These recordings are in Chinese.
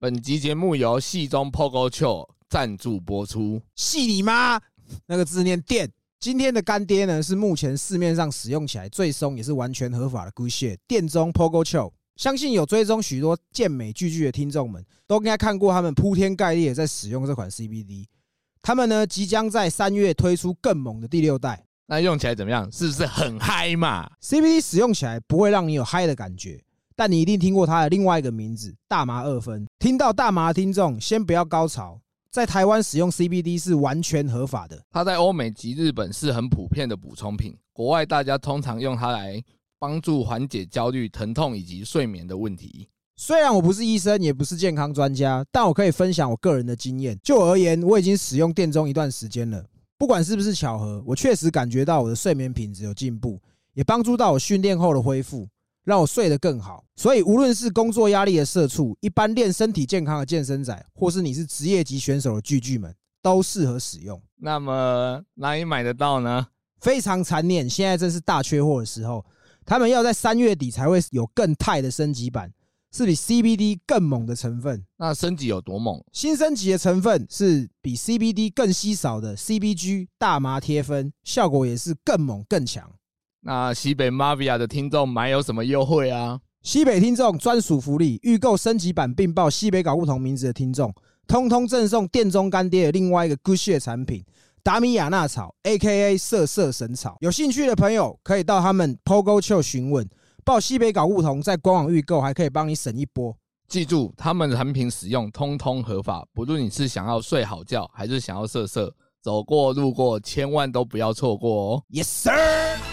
本集节目由戏中 Pogo 球赞助播出。戏你妈！那个字念电。今天的干爹呢，是目前市面上使用起来最松也是完全合法的 Good Shit 电中 Pogo Chill。相信有追踪许多健美巨巨的听众们，都应该看过他们铺天盖地的在使用这款 CBD。他们呢，即将在三月推出更猛的第六代那用起来怎么样？是不是很嗨嘛？CBD，使用起来不会让你有嗨的感觉，但你一定听过它的另外一个名字——大麻二酚。听到大麻的听众，先不要高潮，在台湾使用 CBD 是完全合法的。它在欧美及日本是很普遍的补充品，国外大家通常用它来帮助缓解焦虑、疼痛以及睡眠的问题。虽然我不是医生，也不是健康专家，但我可以分享我个人的经验。就我而言，我已经使用电中一段时间了。不管是不是巧合，我确实感觉到我的睡眠品质有进步，也帮助到我训练后的恢复，让我睡得更好。所以，无论是工作压力的社畜，一般练身体健康的健身仔，或是你是职业级选手的巨巨们，都适合使用。那么哪里买得到呢？非常残念，现在正是大缺货的时候，他们要在三月底才会有更泰的升级版，是比 CBD 更猛的成分。那升级有多猛？新升级的成分是比 CBD 更稀少的 CBG 大麻贴分，效果也是更猛更强。那西北 Mavia 的听众买有什么优惠啊？西北听众专属福利，预购升级版并报西北搞不同名字的听众，通通赠送店中干爹的另外一个 Good Shit 产品达米亚纳草 （A.K.A. 色色神草）。有兴趣的朋友可以到他们 Pogo 秀询问，报西北搞不同，在官网预购还可以帮你省一波。记住，他们的产品使用通通合法，不论你是想要睡好觉，还是想要色色，走过路过，千万都不要错过哦。Yes sir。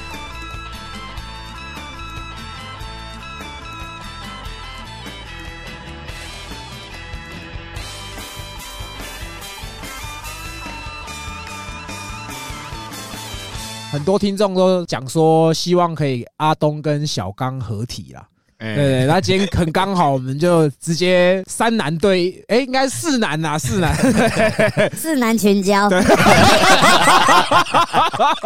很多听众都讲说，希望可以阿东跟小刚合体啦。哎。对对，那今天很刚好，我们就直接三男对，哎，应该四男呐，四男。四男全交，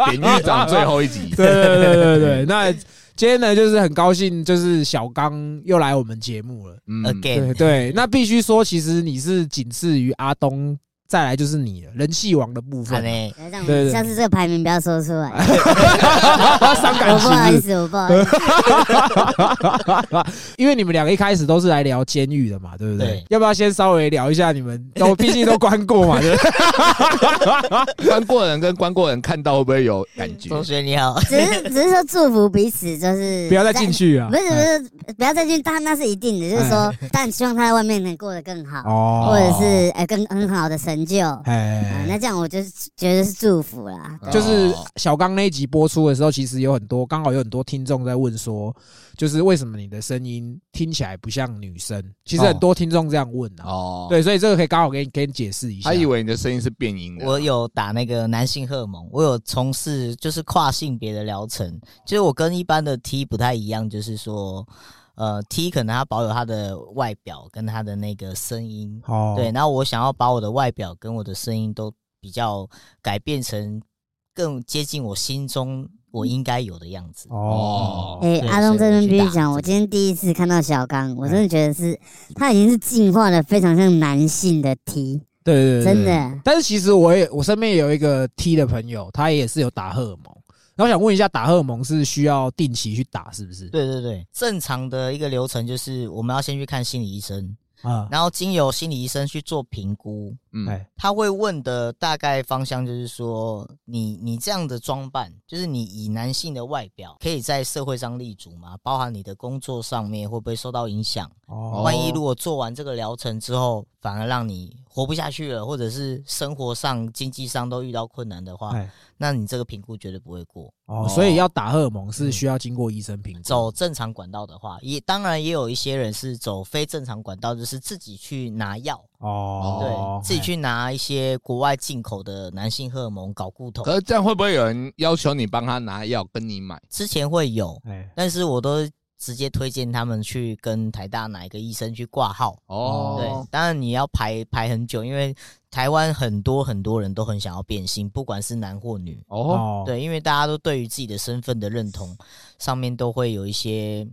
典狱长最后一集，对对对对对，那今天呢，就是很高兴，就是小刚又来我们节目了。嗯。Again，对对，那必须说，其实你是仅次于阿东，再来就是你了，人气王的部分。对对下次这个排名不要说出来，伤感我不好意思，我不好意思。因为你们两个一开始都是来聊监狱的嘛，对不对对？要不要先稍微聊一下你们都 毕竟都关过嘛，对不对？关过人跟关过人看到会不会有感觉？同学你好，只是只是说祝福彼此，就是不要再进去啊不！是不是，不要再进去，但那是一定的，就是说，但希望他在外面能过得更好，哦或者是哎更很好的成就。啊，哎，那这样我就是觉得是祝福啦。就是小刚那一集播出的时候，其实有很多刚好有很多听众在问说，就是为什么你的声音听起来不像女生？其实很多听众这样问啊。哦，对，所以这个可以刚好给你给你解释一下。他以为你的声音是变音的。我有打那个男性荷尔蒙，我有从事就是跨性别的疗程，就是我跟一般的 T 不太一样，就是说，呃，T 可能他保有他的外表跟他的那个声音，哦，对，然后我想要把我的外表跟我的声音都比较改变成更接近我心中我应该有的样子。哦，哎、对阿东这边必须讲，我今天第一次看到小刚，我真的觉得是他已经是进化的非常像男性的 T，对对对，真。的。但是其实我也我身边也有一个 T 的朋友，他也是有打荷尔蒙。然后想问一下，打荷尔蒙是需要定期去打，是不是？对对对，正常的一个流程就是我们要先去看心理医生，啊，然后经由心理医生去做评估，嗯，哎，他会问的大概方向就是说，你你这样的装扮，就是你以男性的外表可以在社会上立足吗？包含你的工作上面会不会受到影响？哦万一如果做完这个疗程之后，反而让你活不下去了，或者是生活上、经济上都遇到困难的话，哎那你这个评估绝对不会过。哦，所以要打荷尔蒙是需要经过医生评估。走正常管道的话，也当然也有一些人是走非正常管道，就是自己去拿药，哦，对，自己去拿一些国外进口的男性荷尔蒙搞固酮。可是这样会不会有人要求你帮他拿药跟你买？之前会有，哎，但是我都直接推荐他们去跟台大哪一个医生去挂号。哦，对，当然你要排排很久，因为台湾很多很多人都很想要变性，不管是男或女。哦，哦，对，因为大家都对于自己的身份的认同上面都会有一些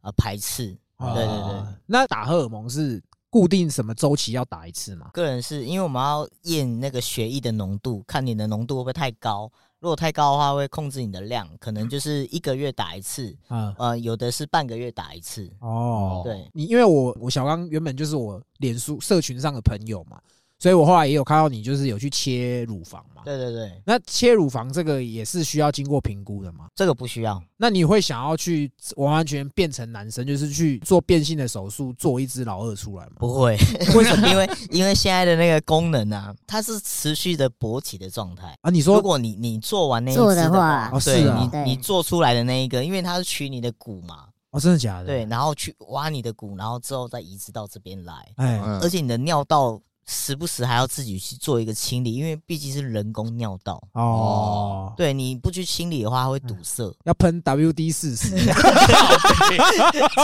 呃排斥。哦对对对，那打荷尔蒙是固定什么周期要打一次吗？个人是因为我们要验那个血液的浓度，看你的浓度会不会太高。如果太高的话，会控制你的量，可能就是一个月打一次，嗯、呃，有的是半个月打一次。哦，对，你因为我我小刚原本就是我脸书社群上的朋友嘛，所以我后来也有看到你就是有去切乳房嘛。对对对，那切乳房这个也是需要经过评估的嘛？这个不需要。那你会想要去完完全变成男生，就是去做变性的手术，做一只老二出来吗？不会，为什么？因为因为现在的那个功能啊，它是持续的勃起的状态。啊，你说如果你你做完那一做只的的话哦对是啊你你做出来的那一个，因为它是取你的骨嘛，哦，真的假的？对，，然后去挖你的骨，然后之后再移植到这边来，哎，嗯而且你的尿道时不时还要自己去做一个清理，因为毕竟是人工尿道。哦，对，你不去清理的话，它会堵塞。要喷 WD 四十，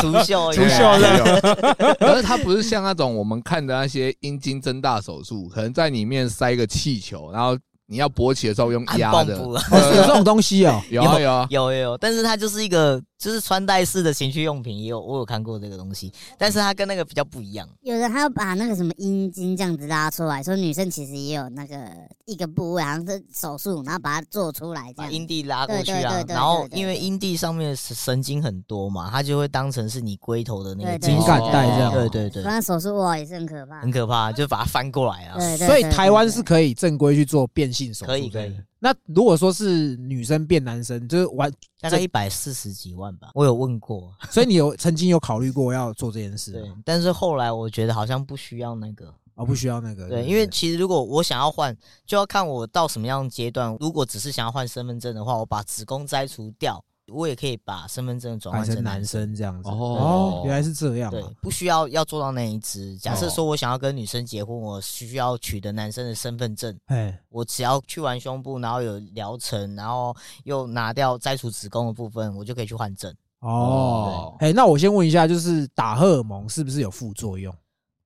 除 锈，除锈的，可是它不是像那种我们看的那些阴茎增大手术，可能在里面塞一个气球，然后你要勃起的时候用压的。有这种东西哦。有啊有啊，有有有，但是它就是一个就是穿戴式的情趣用品，也有我有看过这个东西，但是它跟那个比较不一样。有人还要把那个什么阴茎这样子拉出来，说女生其实也有那个一个部位，好像是手术，然后把它做出来这样。把阴蒂拉过去啊对对对，然后因为阴蒂上面的神神经很多嘛，它就会当成是你龟头的那个对对敏感带这样对对对反正手术哇也是很可怕很。可怕，就把它翻过来啊。对对所以台湾是可以正规去做变性手术，可以可以。那如果说是女生变男生，就是完，大概一百四十几万吧，我有问过，所以你有曾经有考虑过要做这件事对？，但是后来我觉得好像不需要那个，哦，不需要那个，对，因为其实如果我想要换，就要看我到什么样的阶段。如果只是想要换身份证的话，我把子宫摘除掉，我也可以把身份证转换成男男生。这样子。哦哦，原来是这样对啊。，不需要要做到那一只。假设哦说我想要跟女生结婚，我需要取得男生的身份证，哎，我只要去完胸部，然后有疗程，然后又拿掉摘除子宫的部分，我就可以去换证。哦，哎，那我先问一下，就是打荷尔蒙是不是有副作用？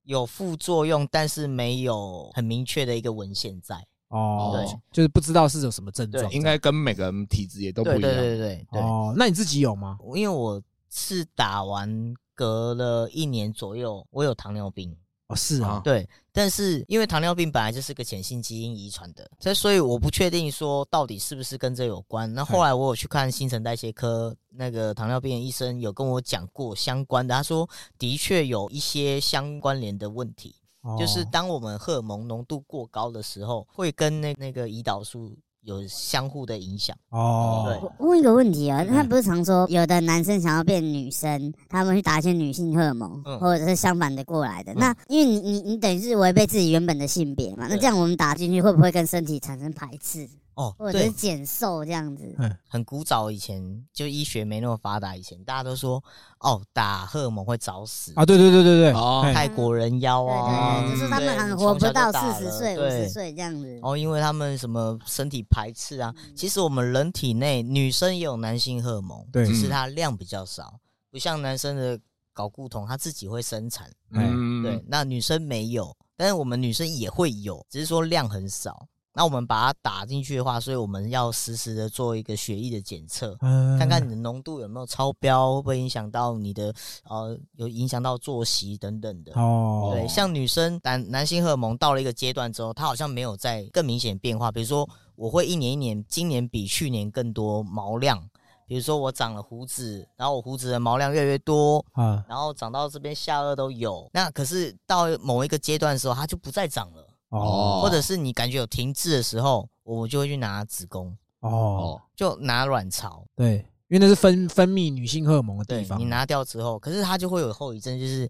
有副作用，但是没有很明确的一个文献在。哦，对，就是不知道是有什么症状。应该跟每个人体质也都不对对一样。对对对，哦，那你自己有吗？因为我是打完隔了一年左右，我有糖尿病。哦，是啊啊，对，但是因为糖尿病本来就是个显性基因遗传的，所以所以我不确定说到底是不是跟这有关。那后来我有去看新陈代谢科那个糖尿病的医生，有跟我讲过相关的，他说的确有一些相关联的问题，哦就是当我们荷尔蒙浓度过高的时候，会跟那那个胰岛素有相互的影响。哦，对。我问一个问题啊，他不是常说有的男生想要变女生，他们去打一些女性荷尔蒙，嗯。或者是相反的过来的。那。因为你你你等于是违背自己原本的性别嘛，那对。这样我们打进去会不会跟身体产生排斥，哦，或者是，减瘦这样子？嗯很古早以前，就医学没那么发达以前，大家都说哦，打荷尔蒙会早死啊，对对对对对，哦哎泰国人妖对啊，对对，就是他们对很活不到四十岁、五十岁这样子。哦，因为他们什么身体排斥啊，其实我们人体内女生也有男性荷尔蒙，对只是它量比较少，不像男生的睾固酮，它自己会生产，嗯，对，那女生没有，但是我们女生也会有，只是说量很少。那我们把它打进去的话，所以我们要实时的做一个血液的检测，嗯看看你的浓度有没有超标，会不会影响到你的呃，有影响到作息等等的。哦，对，像女生男男性荷尔蒙到了一个阶段之后，它好像没有再更明显变化。比如说，我会一年一年，今年比去年更多毛量。比如说我长了胡子，然后我胡子的毛量越来越多，啊，然后长到这边下颚都有。那可是到某一个阶段的时候，它就不再长了，哦或者是你感觉有停滞的时候，我就会去拿子宫，哦，哦，就拿卵巢。对，因为那是分分泌女性荷尔蒙的地方，你拿掉之后，可是它就会有后遗症，就是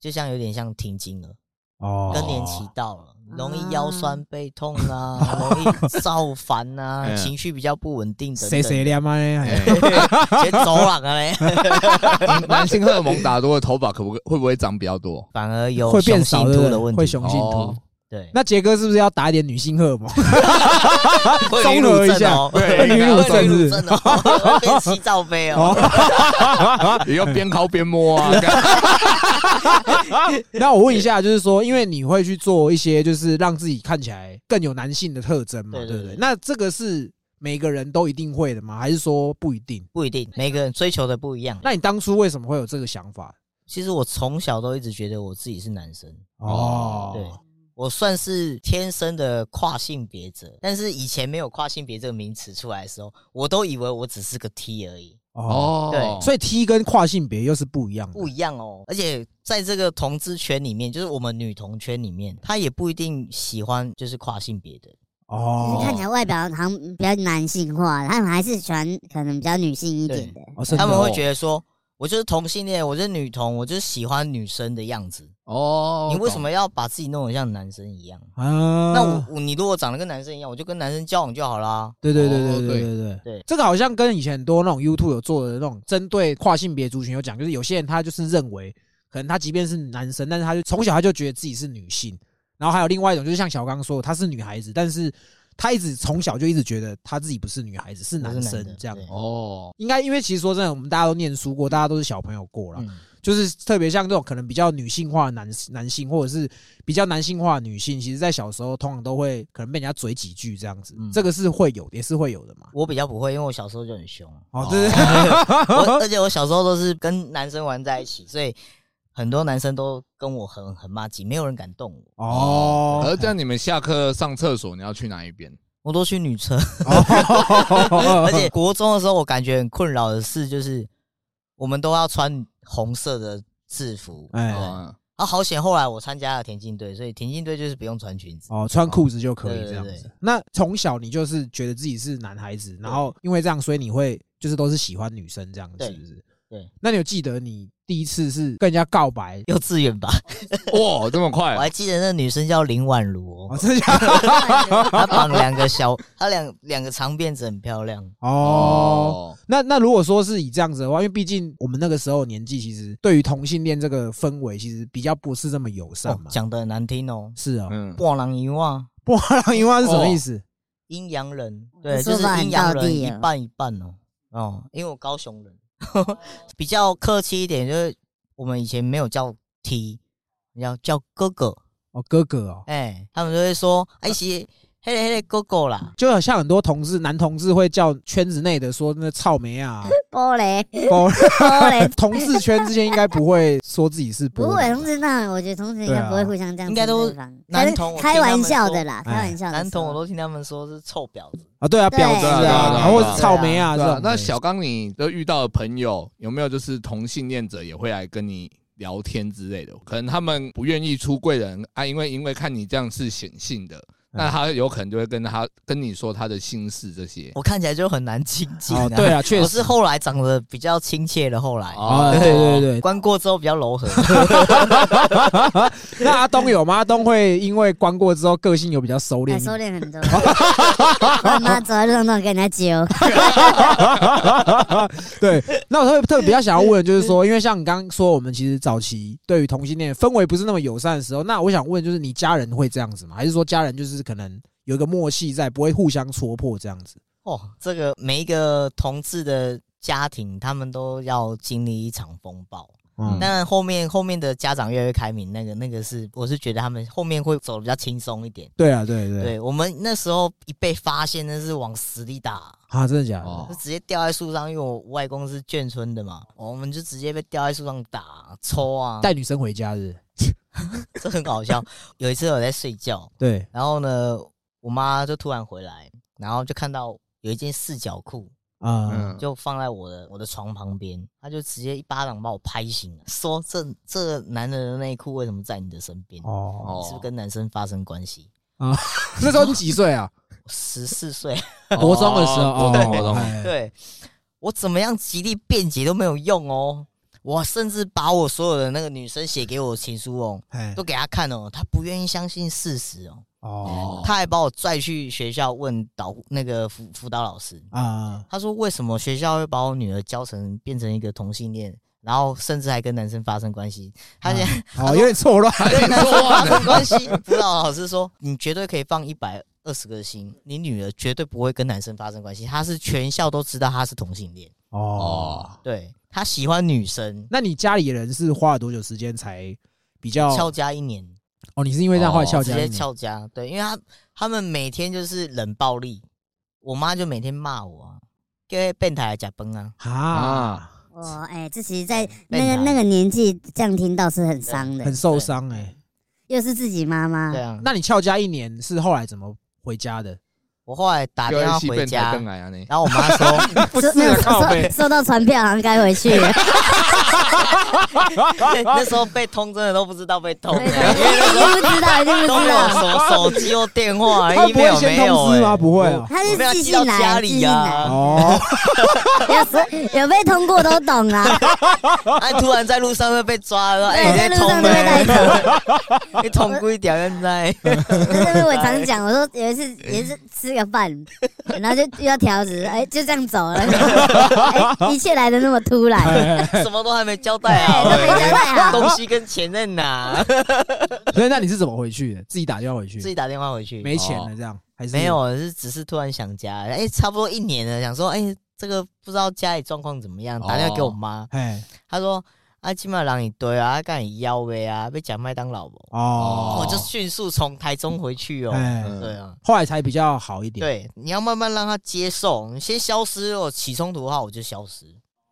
就像有点像停经了。哦，更年期到了，容易腰酸背痛啊，容易躁烦啊，嗯情绪比较不稳定等谁等。谁凉啊？哎 先走了啊嘞，男性荷尔蒙打多了，头发可不可会不会长比较多？反而有会变性秃的问题。雄性秃哦。对，那杰哥是不是要打一点女性荷尔蒙？会综合一下对女乳症是女乳症哦，会变洗澡杯哦。也要边敲边摸啊，那我问一下，就是说，因为你会去做一些，就是让自己看起来更有男性的特征嘛，对不对？对那这个是每个人都一定会的吗？还是说不一定？不一定，每个人追求的不一样。那你当初为什么会有这个想法？其实我从小都一直觉得我自己是男生，哦，对我算是天生的跨性别者，但是以前没有跨性别这个名词出来的时候，我都以为我只是个 T 而已，哦，哦，对所以 T 跟跨性别又是不一样的，不一样哦。而且在这个同志圈里面，就是我们女同圈里面，他也不一定喜欢就是跨性别的。就哦是，看起来外表好像比较男性化，他们还是喜欢可能比较女性一点的。他们会哦觉得说，我就是同性恋，我就是女同，我就是喜欢女生的样子。哦，你为什么要把自己弄得像男生一样？啊，那我我你如果长得跟男生一样，我就跟男生交往就好啦。对对对对对对对这个好像跟以前很多那种 YouTube 有做的那种针对跨性别族群有讲，就是有些人他就是认为，可能他即便是男生，但是他就从小他就觉得自己是女性，然后还有另外一种就是像小刚说的，她是女孩子，但是他一直从小就一直觉得他自己不是女孩子，是男生这样。哦，应该因为其实说真的，我们大家都念书过，大家都是小朋友过了，嗯，就是特别像这种可能比较女性化的男男性，或者是比较男性化的女性，其实在小时候通常都会可能被人家嘴几句这样子，嗯这个是会有，也是会有的嘛。我比较不会，因为我小时候就很凶。哦，这是我而且我小时候都是跟男生玩在一起，所以很多男生都跟我很很骂鸡，没有人敢动我，哦，而这样你们下课上厕所，你要去哪一边？我都去女厕。哦 而且国中的时候，我感觉很困扰的事就是，我们都要穿红色的制服。哎哦啊，好险！后来我参加了田径队，所以田径队就是不用穿裙子。哦，穿裤子就可以这样子。那从小你就是觉得自己是男孩子，然后因为这样，所以你会就是都是喜欢女生这样子，是不是？对。那你有记得你第一次是跟人家告白？幼稚园吧，哇，这么快我快还记得那女生叫林婉如哦，哦，真的假的？她绑两个小，她两两个长辫子很漂亮。哦，，那那如果说是以这样子的话，因为毕竟我们那个时候年纪，其实对于同性恋这个氛围，其实比较不是这么友善哦嘛。讲的难听哦，是啊，嗯，波浪一万波浪银花是什么意思？阴阳人，对，就是阴阳人一半一半哦。哦，因为我高雄人，比较客气一点，就是我们以前没有叫 T，要叫哥哥，哦，哥哥哦，哎、他们就会说，哎，是黑嘞黑嘞哥哥啦，就好像很多同志男同志会叫圈子内的说那草莓啊，玻璃，哦玻璃，同志圈之间应该不会说自己是不会，玻璃同志那我觉得同志应该不会互相这样应该都男同开玩笑的啦，哎。开玩笑。男同我都听他们说是臭婊子，啊，对啊，婊子啊对。啊对啊，啊或者是草莓啊这种。对啊那小刚，你都遇到的朋友有没有就是同性恋者也会来跟你聊天之类的？可能他们不愿意出柜人啊，因为因为看你这样是显性的，那他有可能就会跟他跟你说他的心事这些。我看起来就很难亲近、哦，对啊，确实我是后来长得比较亲切的，后来。啊，对对对。关过之后比较柔和，那阿东有吗？阿东会因为关过之后个性有比较收敛收敛很多，我妈走在路上都跟人家揪，对，那我特别特别比较想要问的就是说，因为像你刚刚说，我们其实早期对于同性恋氛围不是那么友善的时候，那我想问，就是你家人会这样子吗？还是说家人就是可能有一个默契在，不会互相戳破这样子？哦，这个每一个同志的家庭，他们都要经历一场风暴。嗯，但后面后面的家长越来越开明，那个那个是，我是觉得他们后面会走的比较轻松一点。对啊，对对对我们那时候一被发现，那是往死里打，啊，真的假的？哦就直接吊在树上，因为我外公是眷村的嘛，我们就直接被吊在树上打、抽啊，带女生回家是 这很搞笑。有一次我在睡觉，对，然后呢，我妈就突然回来，然后就看到有一件四角裤，啊，嗯，就放在我的我的床旁边，她就直接一巴掌把我拍醒了，说这这男人的内裤为什么在你的身边？哦，你是不是跟男生发生关系啊？那时候你几岁啊？十四岁，国中的时候，哦哦，国中哎对我怎么样极力辩解都没有用哦。我甚至把我所有的那个女生写给我的情书哦，哎都给她看哦，她不愿意相信事实哦，哦。她还把我拽去学校问导那个辅辅导老师，啊，他说为什么学校会把我女儿教成变成一个同性恋，然后甚至还跟男生发生关系？他现在 哦，有点错乱，跟男生发生关系，辅导 老师说你绝对可以放一百二十个心，你女儿绝对不会跟男生发生关系，她是全校都知道她是同性恋，哦哦。对她喜欢女生，那你家里人是花了多久时间才比较？翘家一年，哦，你是因为这样后来翘直接家一年？翘家，对，因为他他们每天就是冷暴力，我妈就每天骂我啊，给变态来假崩啊。啊啊，哇，哎，这其实，在那个那个年纪这样听到是很伤的。很，受伤哎。又是自己妈妈。对，啊，那你翘家一年是后来怎么回家的？我后来打电话回家。然后我妈说，不收没有靠背收收到传票，好像该回去了。那时候被通真的都不知道被通，一定不知道，一定不都没有知道。什么手机或电话他不会先没有通知吗？欸不会啊。他是寄到家来，寄里啊信来，呀，哦，有被通过都懂啊。哎，突然在路上会被抓了，对，哎，在路上就被带走。你通归条现在，就是我常讲，我说有一次也是吃个饭，然后就又要条子，哎，就这样走了。哎，一切来的那么突然，什么都还没交代对，都啊，没交代好。东西跟钱在哪？所以那你是怎么回去的？自己打电话回去自？己打电话回去，没钱了这样还是没？有，是只是突然想家，哎，差不多一年了，想说，哎，这个不知道家里状况怎么样，打电话给我妈，哎她说。啊，起码让你对啊，干你腰呗啊，被讲麦当劳不？哦，我就迅速从台中回去哦。对啊，后来才比较好一点。，对，你要慢慢让他接受，你先消失，哦起冲突的话我就消失。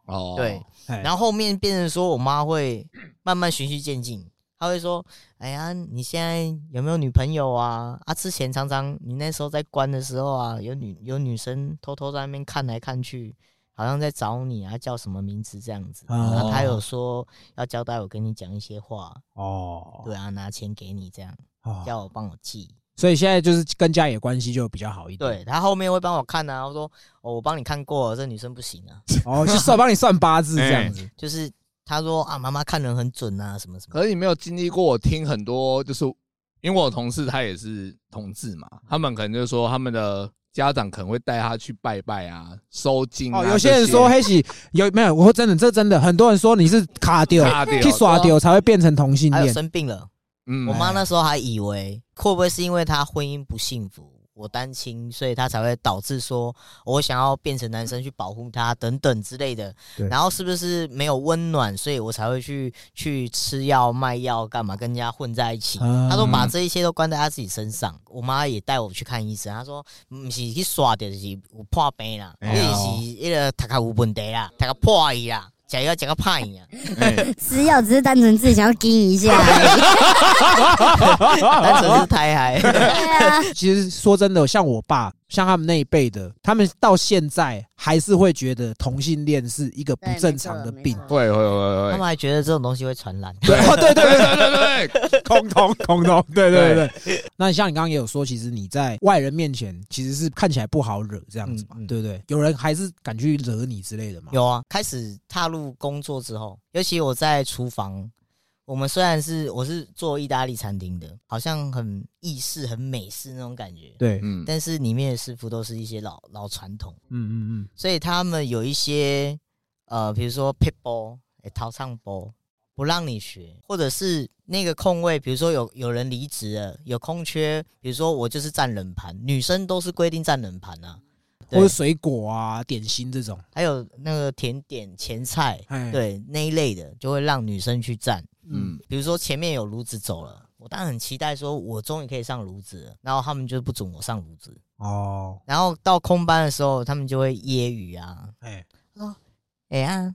哦，对，哎然后后面变成说我妈会慢慢循序渐进，她会说：“哎呀，你现在有没有女朋友啊？啊，之前常常你那时候在关的时候啊，有女有女生偷偷在那边看来看去，好像在找你啊，叫什么名字这样子。哦啊，他有说要交代我跟你讲一些话，哦，对啊，拿钱给你这样，哦，叫我帮我记。”所以现在就是跟家里的关系就比较好一点。对他后面会帮我看啊，我说哦，我帮你看过了，这女生不行啊，哦，就算帮你算八字这样子。就是他说啊，妈妈看人很准啊，什么什么。可是你没有经历过，我听很多就是因为我同事他也是同志嘛，他们可能就是说他们的家长可能会带他去拜拜啊、收金啊。哦，有些人说这黑喜有没有？我说真的，这真的很多人说你是卡丢卡掉去耍丢才会变成同性恋。生病了，嗯我妈那时候还以为会不会是因为她婚姻不幸福，我单亲，所以他才会导致说我想要变成男生去保护她等等之类的。然后是不是没有温暖，所以我才会去去吃药卖药干嘛，跟人家混在一起？啊她说把这一切都关在他自己身上。我妈也带我去看医生，她说不是去刷的，就是有破病啦，是那个头壳有问题啦，头壳破去啦。食药食个歹 啊，哎吃药只是单纯自己想要惊一下。而 单纯是太嗨。对啊，其实说真的，像我爸，像他们那一辈的，他们到现在还是会觉得同性恋是一个不正常的病。会会会他会们还觉得这种东西会传染。对哦对对对对对对对，空通空通，对对对对。那像你刚刚也有说，其实你在外人面前其实是看起来不好惹这样子嘛嗯，嗯对不对？有人还是敢去惹你之类的嘛？有啊，开始踏入工作之后，尤其我在厨房，我们虽然是我是做意大利餐厅的，好像很意式、很美式那种感觉，对，嗯，但是里面的师傅都是一些老老传统，嗯嗯嗯，所以他们有一些呃，比如说 p i t ball、欸、逃唱 ball 不让你学，或者是那个空位，比如说有有人离职了，有空缺，比如说我就是站冷盘，女生都是规定站冷盘啊，对或者水果啊、点心这种，还有那个甜点、前菜，哎，对那一类的，就会让女生去站。嗯，比如说前面有炉子走了，我当然很期待说，我终于可以上炉子了，然后他们就不准我上炉子。哦，然后到空班的时候，他们就会揶揄啊，哎，哎呀，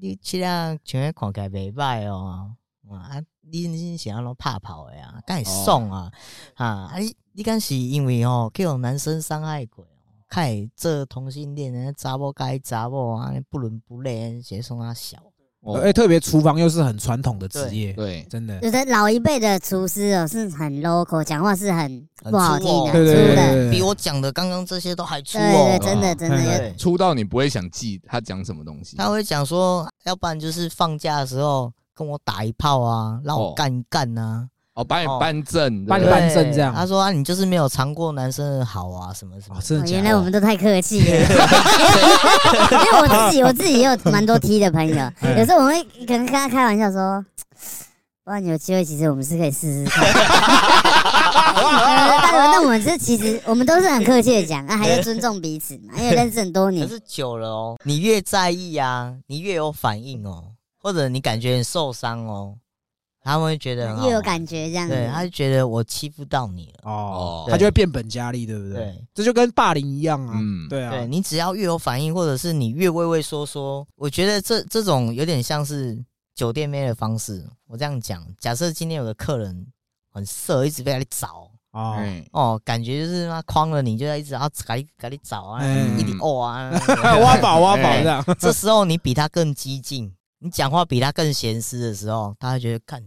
你这样全会看起来袂歹哦，啊，你你是安怎拍跑的啊？敢会爽啊？啊，啊你你敢是因为哦，去有男生伤害过？看这同性恋的查某该查某啊，不伦不类，直接送他小。哦。哎，特别厨房又是很传统的职业，对，真的，有的老一辈的厨师哦是很 local，讲话是很很不好听的，对对粗的，对对比我讲的刚刚这些都还粗对哦对，。真的真的粗到，你不会想记他讲什么东西，他会讲说，要不然就是放假的时候跟我打一炮啊，让我哦。干一干啊，哦，把你哦扳正，扳对不对扳正这样他说啊，你就是没有尝过男生的好啊，什么什么哦，。真的哦假的？原来我们都太客气了，因为我自己我自己也有蛮多 T 的朋友，哎 有时候我会可能跟他开玩笑说，不然有机会其实我们是可以试试看。呃但但我们这其实我们都是很客气的讲，啊，还是尊重彼此嘛，因为认识很多年。可是久了哦，你越在意啊，你越有反应哦，或者你感觉很受伤哦，他们会觉得很好又有感觉这样子。对，他就觉得我欺负到你了。哦，对他就会变本加厉，对不对？对，这就跟霸凌一样啊。嗯对啊，对你只要越有反应，或者是你越畏畏缩缩，我觉得这这种有点像是酒店妹的方式。我这样讲，假设今天有个客人很色，一直被他找。哦，哎，哦，感觉就是他诓了你，就要一直要赶紧赶紧找啊，嗯一直哦啊。挖宝挖宝哎这样。这时候你比他更激进，你讲话比他更闲思的时候，他会觉得看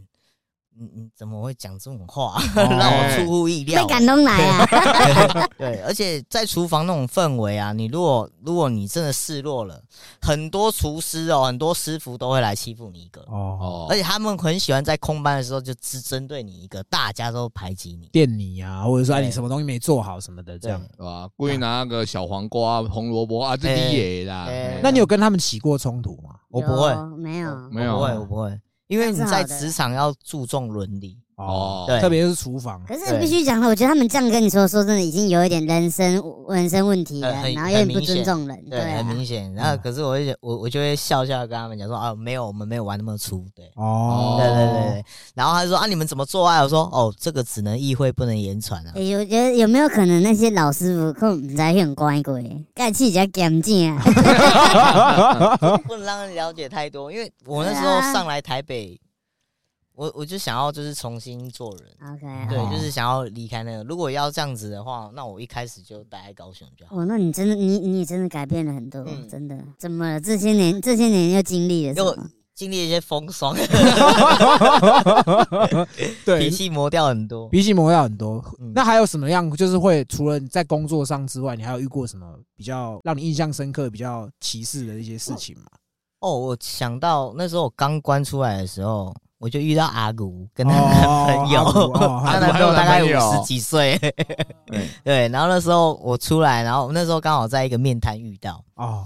你你怎么会讲这种话，让我出乎意料被。感动来啊！对，而且在厨房那种氛围啊，你如果如果你真的示弱了，很多厨师哦，很多师傅都会来欺负你一个，哦，哦而，且他们很喜欢在空班的时候就只针对你一个，大家都排挤你。电你啊，或者说哎你什么东西没做好什么的这样。对吧？故意拿那个小黄瓜、红萝卜啊，这哎你也啦。那你有跟他们起过冲突吗？我不会，有没有？没有不会，我不会，因为你在职场要注重伦理。哦对特别是厨房。可是必须讲了，我觉得他们这样跟你说，说真的，已经有一点人生人身问题了然后有点不尊重人，对，啊很。明显。然后可是我会我我就会笑笑跟他们讲说啊，没有，我们没有玩那么粗，对。哦，对对对对，然后他就说啊，你们怎么做爱？我说哦，这个只能意会不能言传啊。欸有有有没有可能那些老师傅可能不知道很乖乖，干气比较干净啊？不能让人了解太多，因为我那时候上来台北，我我就想要就是重新做人，OK，对，哦就是想要离开那个。如果要这样子的话，那我一开始就待在高雄就好。哦，那你真的你你真的改变了很多，嗯真的。怎么了？这些年这些年又经历了什又么？经历一些风霜，对脾，气磨掉很多。脾气磨掉很多嗯。那还有什么样？就是会除了在工作上之外，你还有遇过什么比较让你印象深刻、比较歧视的一些事情吗？哦，我想到那时候我刚关出来的时候，我就遇到阿古跟她男朋友，她 男朋友大概五十几岁，对。对。然后那时候我出来，然后那时候刚好在一个面摊遇到，哦，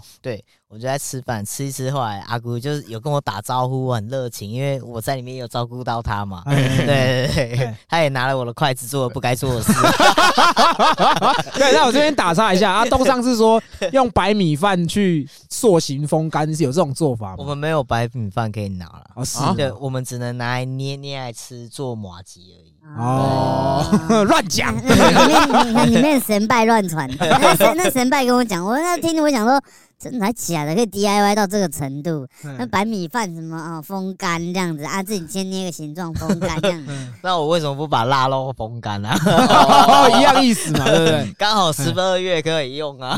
我就在吃饭，吃一吃，后来阿姑就是有跟我打招呼，我很热情，因为我在里面有照顾到他嘛。哎对对对哎，他也拿了我的筷子做了不该做的事。对，那我这边打岔一下，阿 东上次说用白米饭去塑形风干，是有这种做法吗？我们没有白米饭可以拿了，哦是啊对，我们只能拿来捏捏来吃做麻吉而已。哦，乱讲。那里面你看里面神拜乱传，那神那神拜跟我讲，我那听着我讲说，真的还假的？可以 DIY 到这个程度？那嗯白米饭什么啊，风干这样子啊，自己先捏个形状风干 这样子。嗯那我为什么不把腊肉风干啊？哦，一样意思嘛，对不对？刚好十二月可以用啊，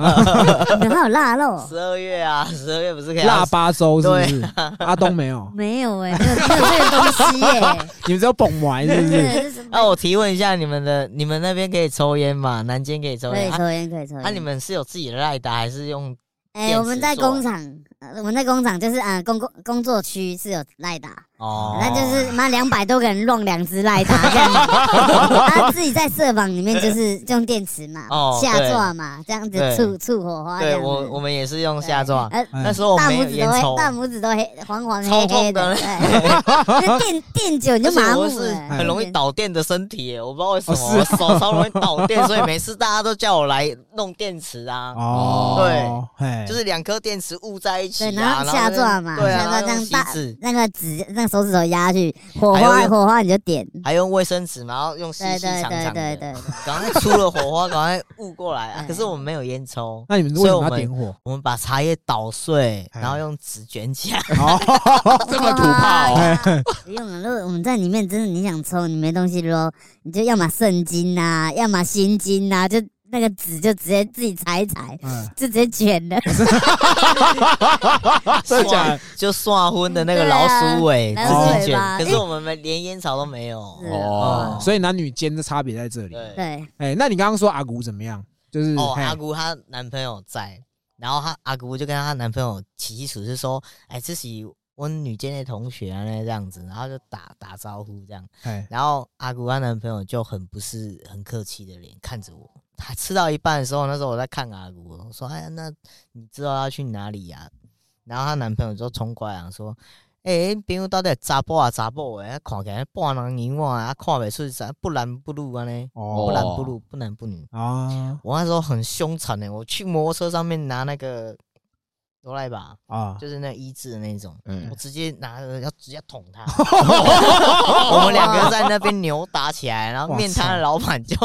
你们还有腊肉？十二月啊，十二月不是可以腊八粥是不是对？阿东没有，没有哎、没有没有这个东西耶、你们只有捧完是不是？那我提问一下，你们的你们那边可以抽烟吗？南京可以抽烟？啊可以抽烟，可以抽烟。那你们是有自己的赖达，还是用？哎、我们在工厂，我们在工厂就是啊，工工工作区是有赖打，哦，那就是妈两百多个人弄两只赖打这样子，他自己在社房里面就是用电池嘛，哦下抓嘛，这样子对。促促火花这对。我我们也是用下抓，呃，嗯那时候我大拇指都黑，大拇指都黑，黄黄超黑黑痛的的，对，那电电久你就麻木我是了，很容易导电的身体，我不知道为什么，哦是我手 超容易导电，所以每次大家都叫我来弄电池啊，哦，对就是两颗电池捂在一起对，啊，然后下抓嘛，对啊，下抓这样大纸，那个指那个手指头压下去，火花火花你就点，还用卫生纸，然后用细对细长对对长的，对对，赶快出了火花，赶快捂过来啊！哎可是我们没有烟抽，那你们为什么要点火？我们把茶叶捣碎，哎然后用纸卷起来。哦，这么土炮哦，哎不用了，如果我们在里面真的你想抽，你没东西搂，你就要么圣经呐，要么心经呐，就那个纸就直接自己裁一裁，嗯，就直接剪了。真的假的？就刷昏的那个老鼠尾对自啊己卷，老鼠尾巴可是我们没连烟草都没有。是哦所以男女间的差别在这里。对，对，哎，那你刚刚说阿古怎么样？就是哦，嘿阿姑她男朋友在，然后她阿姑就跟她男朋友起起楚是说，哎，这是我女间的同学啊，那这样子，然后就打打招呼这样，哎，然后阿姑她男朋友就很不是很客气的脸看着我。他吃到一半的时候，那时候我在看阿姑，我说：“哎呀，那你知道要去哪里呀、然后她男朋友就冲过来讲说：“哎、朋友到底查甫啊查甫诶，看起来半人影我啊，看不出啥不男不女啊呢，哦。不男不女，不男不女。”啊，我那时候很凶残的，我去摩托车上面拿那个罗莱吧，啊，就是那一字的那种，嗯。我直接拿着要直接捅他，我们两个在那边扭打起来，然后面摊的老板就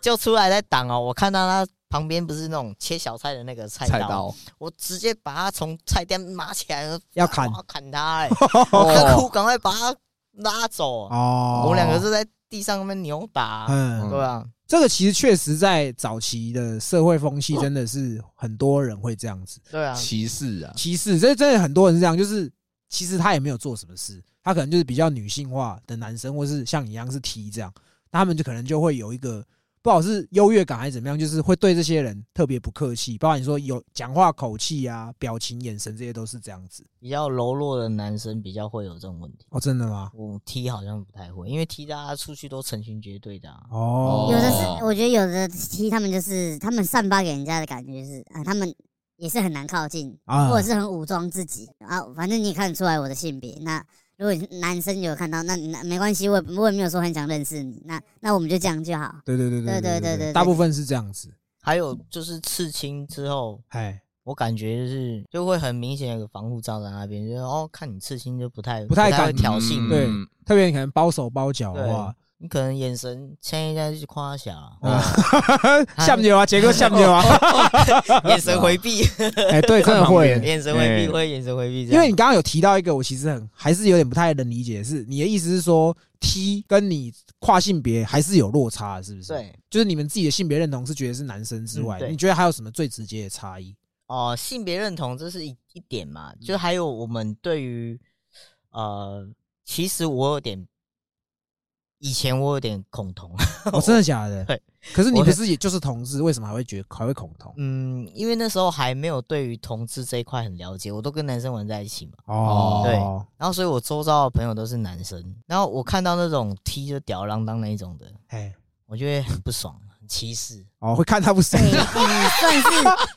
就出来在挡哦，我看到他旁边不是那种切小菜的那个菜刀，菜刀，我直接把他从菜店拿起来，要砍。哇砍他、欸，我看哭，赶快把他拉走。哦，我们两个是在地上那边扭打，嗯，对啊，这个其实确实在早期的社会风气，真的是很多人会这样子。对啊，歧视啊，歧视，这真的很多人是这样，就是其实他也没有做什么事，他可能就是比较女性化的男生，或是像你一样是 T 这样，那他们就可能就会有一个不好是优越感还是怎么样，就是会对这些人特别不客气，包括你说有讲话口气啊、表情、眼神这些都是这样子。比较柔弱的男生比较会有这种问题。哦，真的吗？我 T 好像不太会，因为 T 大家出去都成群结队的、啊。哦，有的是，我觉得有的 T 他们就是他们散发给人家的感觉是啊，他们也是很难靠近，啊或者是很武装自己啊。反正你也看得出来我的性别。那如果男生有看到，那那没关系，我也我也没有说很想认识你。那那我们就这样就好。对对对对对对对大部分是这样子。还有就是刺青之后，哎，我感觉就是就会很明显有个防护罩在那边，就是哦，看你刺青就不太不太敢挑衅，对嗯特别你可能包手包脚的话，你可能眼神牵一下就夸小，啊像牛啊，杰哥像牛啊，眼神回避，哎，对，真的会。眼神回避哎会眼神回避，因为你刚刚有提到一个，我其实很还是有点不太能理解，是你的意思是说 T 跟你跨性别还是有落差，是不是？，对就是你们自己的性别认同是觉得是男生之外，你觉得还有什么最直接的差异？哦、性别认同这是一一点嘛，就还有我们对于呃，其实我有点。以前我有点恐同，哦，真的 假的？对。可是你我不是也就是同志，为什么还会觉得还会恐同？嗯，因为那时候还没有对于同志这一块很了解，我都跟男生玩在一起嘛，哦，对然后所以我周遭的朋友都是男生，然后我看到那种踢就吊儿郎当那一种的，哎，我就会很不爽，很歧视。哦，会看他不爽。对，你算是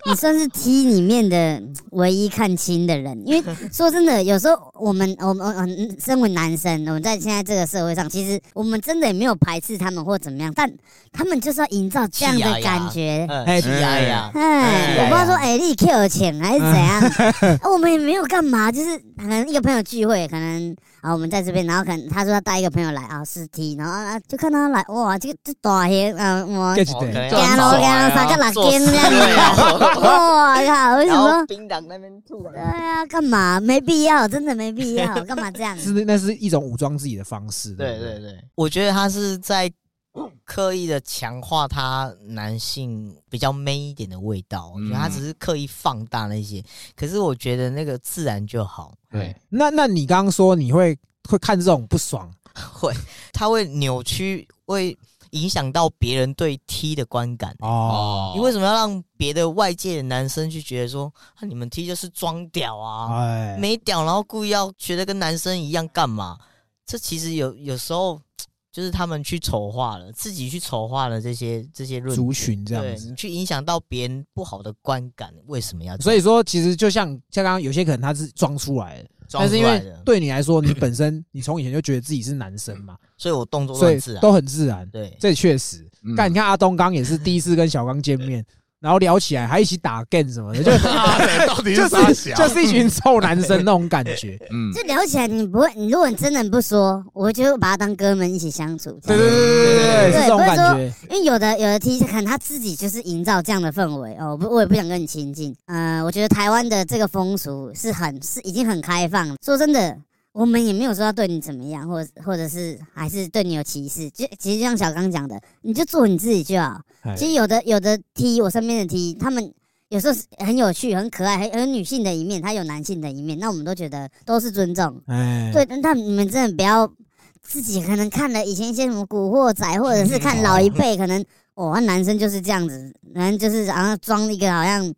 你算是 T 里面的唯一看清的人，因为说真的，有时候我们我们我们身为男生，我们在现在这个社会上，其实我们真的也没有排斥他们或怎么样，但他们就是要营造这样的感觉。嗯，哎气压呀，哎，我不知道说哎，你 Q 钱还是怎样，我们也没有干嘛，就是可能一个朋友聚会，可能啊我们在这边，然后可能他说他带一个朋友来啊是 T，然后啊就看他来哇这个这大黑啊我能 it？要给他个六做斤这样子对啊哇靠！为什么？槟榔那边吐对啊，干嘛？没必要，真的没必要，干嘛这样？是那是一种武装自己的方式。对对对，我觉得他是在 刻意的强化他男性比较 man 一点的味道，我觉得他嗯只是刻意放大那些，可是我觉得那个自然就好，对，那那你刚刚说你会会看这种不爽，会。他会扭曲，会影响到别人对 T 的观感。哦，你为什么要让别的外界的男生去觉得说，啊、你们 T 就是装屌啊，哎，没屌，然后故意要觉得跟男生一样干嘛？这其实有有时候就是他们去丑化了，自己去丑化了这些这些论族群这样子对你。去影响到别人不好的观感，为什么要？所以说，其实就像像刚刚有些可能他是装出来的，装但是因为对你来说，你本身你从以前就觉得自己是男生嘛，所以我动作都所以很自然。都很自然。对，这确实，嗯但你看阿东刚也是第一次跟小刚见面，然后聊起来还一起打 game 什么的，就 到底就是就是一群臭男生那种感觉。嗯，就聊起来，你不会，你如果你真的不说，我就会把他当哥们一起相处。对对对对对对，这种感觉。因为有的有的 T 可能他自己就是营造这样的氛围哦，我不我也不想跟你亲近。呃，我觉得台湾的这个风俗是很是已经很开放。说真的，我们也没有说要对你怎么样，或者或者是还是对你有歧视。就其实就像小刚讲的，你就做你自己就好。哎其实有的有的 T，我身边的 T，他们有时候是很有趣、很可爱、很很女性的一面，他有男性的一面，那我们都觉得都是尊重。哎，对，但你们真的不要自己可能看了以前一些什么古惑仔，或者是看老一辈，可能哦，男生就是这样子，男生就是然后装一个好像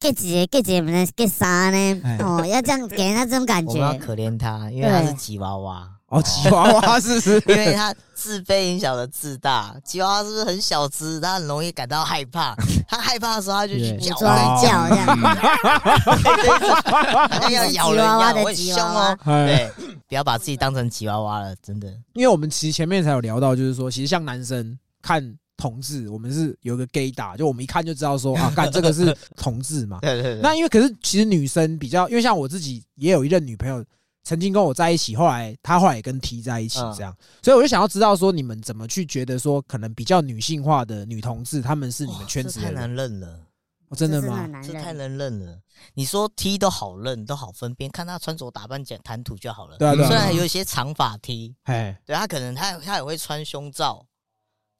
get 姐 get 姐们 get 啥呢哎？哦，要这样给人家这种感觉。我们要可怜他，因为他是吉娃娃，哦，吉娃娃是不是，因为他自卑影响了自大。吉娃娃是不是很小只？他很容易感到害怕。他害怕的时候，他就去对叫，叫这样，好 像要咬人一样，吉娃娃的我很凶吉娃娃哦。哎，对，不要把自己当成吉娃娃了，真的。因为我们其实前面才有聊到，就是说，其实像男生看同志，我们是有个 gay 打，就我们一看就知道说 啊，干这个是同志嘛。对对对，那因为可是其实女生比较，因为像我自己也有一任女朋友，曾经跟我在一起，后来她后来也跟 T 在一起嗯。这样，所以我就想要知道说你们怎么去觉得说可能比较女性化的女同志，她们是你们圈子这太的人，难认了，哦真的吗？这太认。难认了。你说 T 都好认，都好分辨，看他穿着打扮、讲谈吐就好了。对啊对啊，虽然有一些长发 T，哎，对他可能他他也会穿胸罩，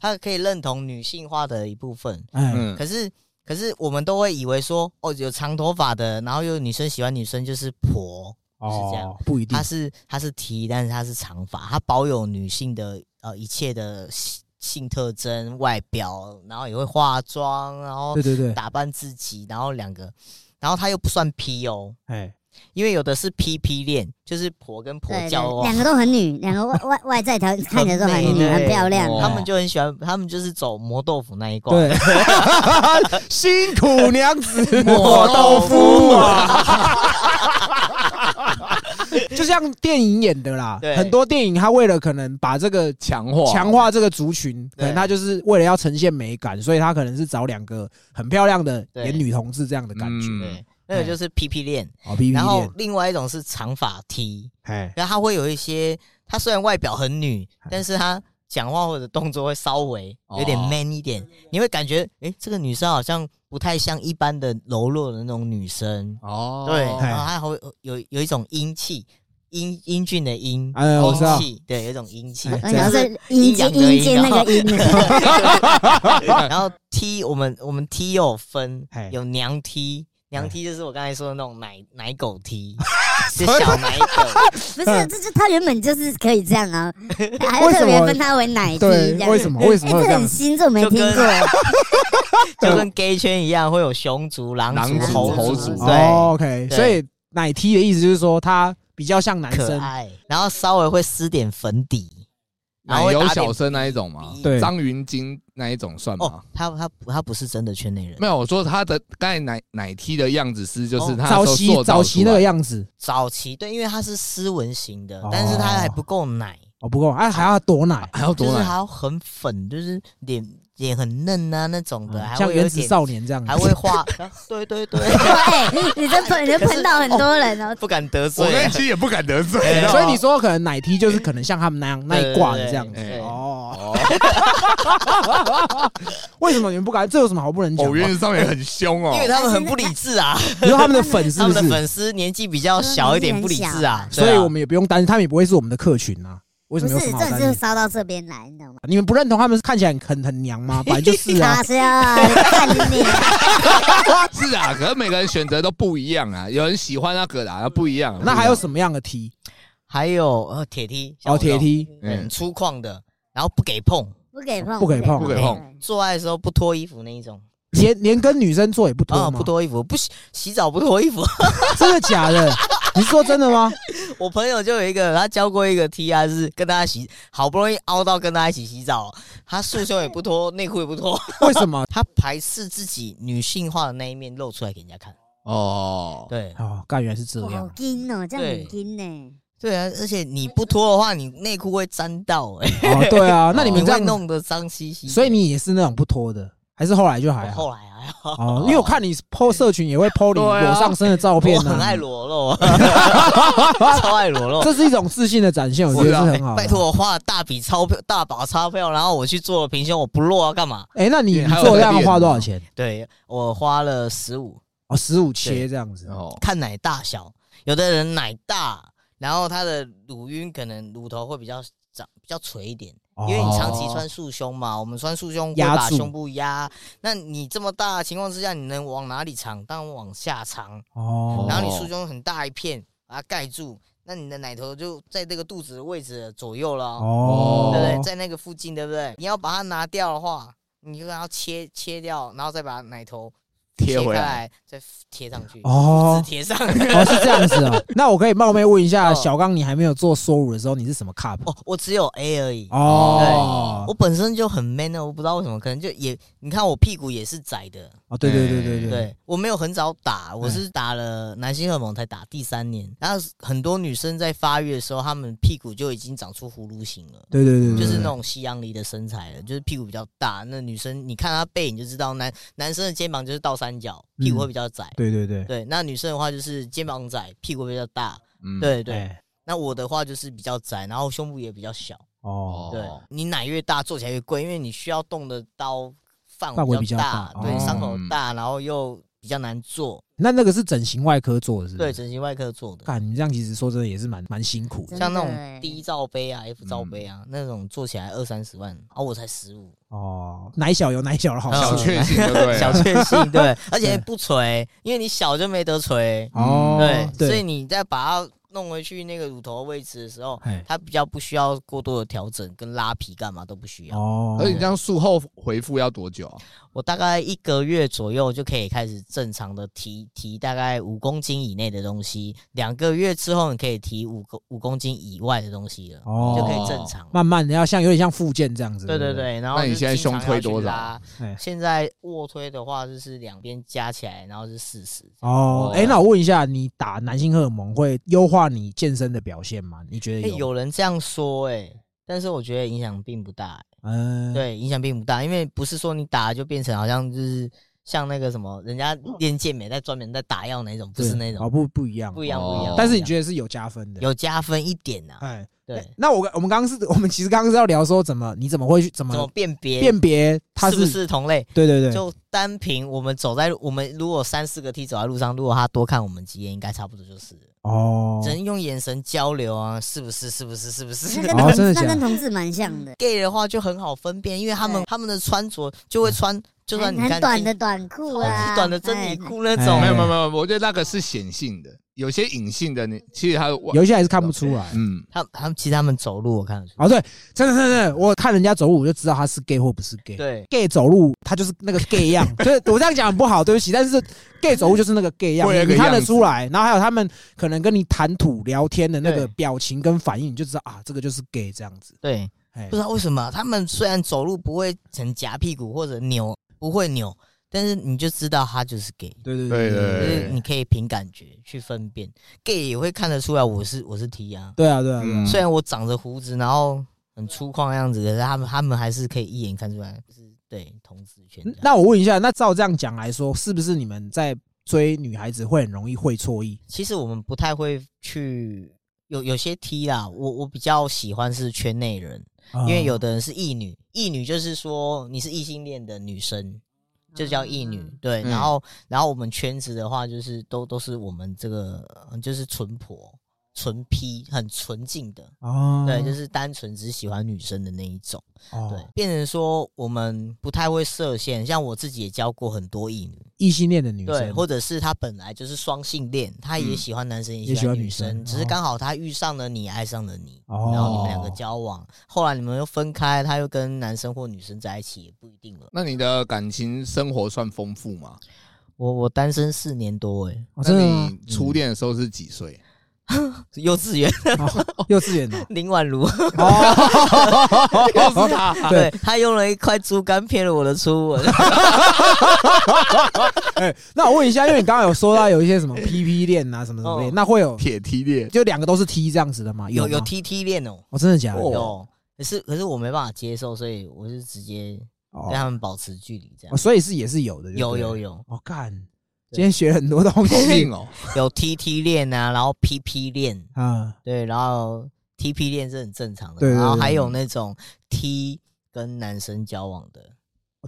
他可以认同女性化的一部分。哎，嗯，可是可是我们都会以为说，哦，有长头发的，然后又有女生喜欢女生就是婆，是这样。哦，不一定。她，是她是 T，但是她是长发，她保有女性的呃一切的性性特征、外表，然后也会化妆，然后对对对，打扮自己，然后两个，然后他又不算 P 哦，哎，因为有的是 P P 恋，就是婆跟婆交往两。个都很女，两个外外外在条 看起来都很女，很漂亮。哦他们就很喜欢，他们就是走磨豆腐那一挂。对 辛苦娘子磨豆腐啊。就像电影演的啦，很多电影它为了可能把这个强化强化这个族群，可能他就是为了要呈现美感，所以他可能是找两个很漂亮的演女同志这样的感觉。那个就是 P P 恋。哦，P P 然后，另外一种是长发 T，哎，然后他会有一些，他虽然外表很女，但是他讲话或者动作会稍微有点哦 man 一点，你会感觉，诶，这个女生好像不太像一般的柔弱的那种女生，哦，对，哎然后她还会有有一种英气，英英俊的英，哎我知道阴气，对，有一种英气，哎我想就是是阴间阴间那个阴，然后 T 我们我们 T 又有分哎，有娘 T。娘踢就是我刚才说的那种奶奶狗踢 是小奶狗。不是，这就他原本就是可以这样啊，还特别分他为奶踢这，样。为什么为什哎，么会这很？新，这我没听过。就跟 gay 圈一样，会有熊族、狼族、狼族猴猴族，对，哦，OK，所以奶踢的意思就是说他比较像男生，可爱，然后稍微会施点粉底，奶油小生那一种吗？对。张云京那一种算哦吗？，他他他不是真的圈内人。没，有，我说他的刚才奶奶 T 的样子是，就是哦。他早期早期那个样，子。早期对，因为他是斯文型的哦，但是他还不够奶，哦，不够，啊还要多奶，还要多奶，就是还要很粉，就是脸脸很嫩啊那种的，像原始会有点少年这样子，还会画，对对对，哎，你这喷，你这喷到很多人哦。不敢得我罪啊，跟其实也不敢得罪所以你说可能奶 T 就是可能像他们那样那一挂的这样子。对对对哦。哦，为什么你们不敢？这有什么好不能讲？哦，？原始少年很凶哦。因，为他们很不理智啊，你说他们的粉丝他们的是？粉丝年纪比较小一点，不理智啊，对啊。所以我们也不用担心，他们也不会是我们的客群啊。为什不是，么有什么好这就是担心？烧到这边来，你知道吗？你们不认同他们看起来很很很娘吗？本来就是啊他。是要看你，是啊，可是每个人选择都不一样啊，有人喜欢那个啦，不一样。那还有？什么样的梯还有呃铁梯，像哦，我这种铁 T 嗯很粗犷的，然后不给碰，不给碰，不给碰不给碰做爱的时候不脱衣服那一种，连连跟女生做也不脱啊，吗？不脱衣服，不洗洗澡不脱衣服。真的假的？你是说真的吗？我朋友就有一个，他教过一个 T 啊，是跟大家洗，好不容易凹到跟大家一起洗澡，他束胸也不脱，内裤也不脱，为什么？他排斥自己女性化的那一面露出来给人家看。哦，对哦，干原来是这样好样。金哦，这样很金呢。对啊，而且你不脱的话，你内裤会沾到、欸，哦，对啊，那你们这样，会弄得脏兮兮。所以你也是那种不脱的，还是后来就好？后来还好，哦，因为我看你 PO 社群也会 PO 你裸上身的照片呢，我很爱裸露，超爱裸露。这是一种自信的展现，我觉得是很好的。拜托，我花了大笔钞票、大把钞票，然后我去做了平胸，我不露要干嘛？哎，那你做这样在练吗花多少钱？对我花了十五，哦，十五切这样子。哦，看奶大小，有的人奶大，然后他的乳晕可能乳头会比较长、比较垂一点，哦因为你长期穿束胸嘛，我们穿束胸会把胸部压，那你这么大的情况之下，你能往哪里藏？当然往下藏，哦，然后你束胸很大一片，把它盖住，那你的奶头就在这个肚子的位置左右了哦，哦，对不对？在那个附近，对不对？你要把它拿掉的话，你就要切切掉，然后再把奶头贴回来。再贴上去，哦贴上。哦，是这样子啊。那我可以冒昧问一下，哦小刚，你还没有做收乳的时候，你是什么 cup？哦，我只有 A 而已。哦我，本身就很 man 的，我不知道为什么，可能就也，你看我屁股也是窄的，哦，对对对对对，对我没有很早打，我是打了男性荷尔蒙才打第三年。然后很多女生在发育的时候，她们屁股就已经长出葫芦形了。对对对，对就是那种西洋梨的身材了，就是屁股比较大。那女生你看她背影就知道，男男生的肩膀就是倒三角，屁股会比较窄。对对对，对，那女生的话就是肩膀窄，屁股比较大。嗯，对对，哎那我的话就是比较窄，然后胸部也比较小。哦，对你奶越大，做起来越贵，因为你需要动的刀范范围比较大，对，伤口大，然后又比较难做。那那个是整形外科做的，是不对，整形外科做的，看你这样，其实说真的也是蛮蛮辛苦的。像那种 D 罩杯啊、F 罩杯啊，那种做起来二三十万，哦，我才十五，哦。奶小有 奶小的好小处？小确幸，对，而且不垂，因为你小就没得垂，哦，对，所以你再把它弄回去那个乳头的位置的时候，哎它比较不需要过多的调整跟拉皮，干嘛都不需要。哦，而且你这样术后回复要多久啊？我大概一个月左右就可以开始正常的提提大概五公斤以内的东西，两个月之后你可以提五公五公斤以外的东西了，哦就可以正常。慢慢的要像有点像附件这样子，对对，对，然后那你现在胸推多少现在卧推的话就是两边加起来，然后是四十。哦，哎，那我问一下，你打男性荷尔蒙会优化你健身的表现吗？你觉哎、得有？有人这样说哎、但是我觉得影响并不大、欸嗯，对，影响并不大，因为不是说你打就变成好像就是像那个什么人家练健美在专门在打药那种，不，是那种，哦，不不一样，不一样哦不一样。但是你得觉得是有加分的，有加分一点呐、哎，对，那我我们刚刚是我们其实刚刚是要聊说怎么你怎么会去怎么怎么么辨别辨别它是不是同类？对对对，就单凭我们走在我们如果三四个 T 走在路上，如果他多看我们几眼，应该差不多就是。哦只能用眼神交流啊，是不是？是不是？是不是那 跟哦同那真的假的跟同志蛮像的，？gay 的话就很好分辨，因为他们他们的穿着就会穿，就算很你看很短的短裤啊，级短的真理裤那种，没有没有没有，我觉得那个是显性的，有些隐性的你其实他有一些还是看不出来。嗯，他他们其实他们走路我看得出，哦，对，真的真的，我看人家走路我就知道他是 gay 或不是 gay。对 gay 走路他就是那个 gay 样，就是我这样讲很不好，对不起，但是 gay 走路就是那个 gay 样，你看得出来。然后还有他们可能跟你谈吐聊天的那个表情跟反应，你就知道啊，这个就是 gay 这样子。对，哎不知道为什么他们虽然走路不会很夹屁股或者扭，不会扭，但是你就知道他就是 gay。对对对就对是你可以凭感觉去分辨，gay 也会看得出来我是我是 T 啊。对啊对啊对啊嗯虽然我长着胡子，然后很粗犷的样子，可是他们他们还是可以一眼看出来是对同志圈。那我问一下，那照这样讲来说，是不是你们在追女孩子会很容易会错意？其实我们不太会去有有些 T 啦，我我比较喜欢是圈内人，因为有的人是异女，异女就是说你是异性恋的女生，就叫异女，对。嗯然后然后我们圈子的话，就是都都是我们这个呃就是纯婆。纯 P 很纯净的，哦，对，就是单纯只喜欢女生的那一种，哦对，变成说我们不太会设限，像我自己也教过很多异女，异性恋的女生对，或者是她本来就是双性恋，她也嗯喜欢男生，也也喜欢女喜欢女生生，只是哦刚好她遇上了你，爱上了你，哦然后你们两个交往，后来你们又分开，她又跟男生或女生在一起，也不一定了。那你的感情生活算丰富吗？我我单身四年多，哎，哦那你初恋的时候是几岁？幼稚园。哦幼稚园的 林婉如，哦，又是他，对。对他用了一块猪肝骗了我的初吻，哎，那我问一下，因为你刚刚有说到有一些什么 PP 恋啊，什么什么恋，哦。那会有铁梯恋。就两个都是 T 这样子的吗？有有吗 T T 恋哦，哦，真的假的？哦有，可是可是我没办法接受，所以我就直接哦。跟他们保持距离，这哦，样。所以是也是有的，有有。有。我，干，对今天学很多东西哦，有 T T 恋啊，然后 P P 恋，啊。对，然后 T P 恋是很正常的，然后还有那种 T 跟男生交往的。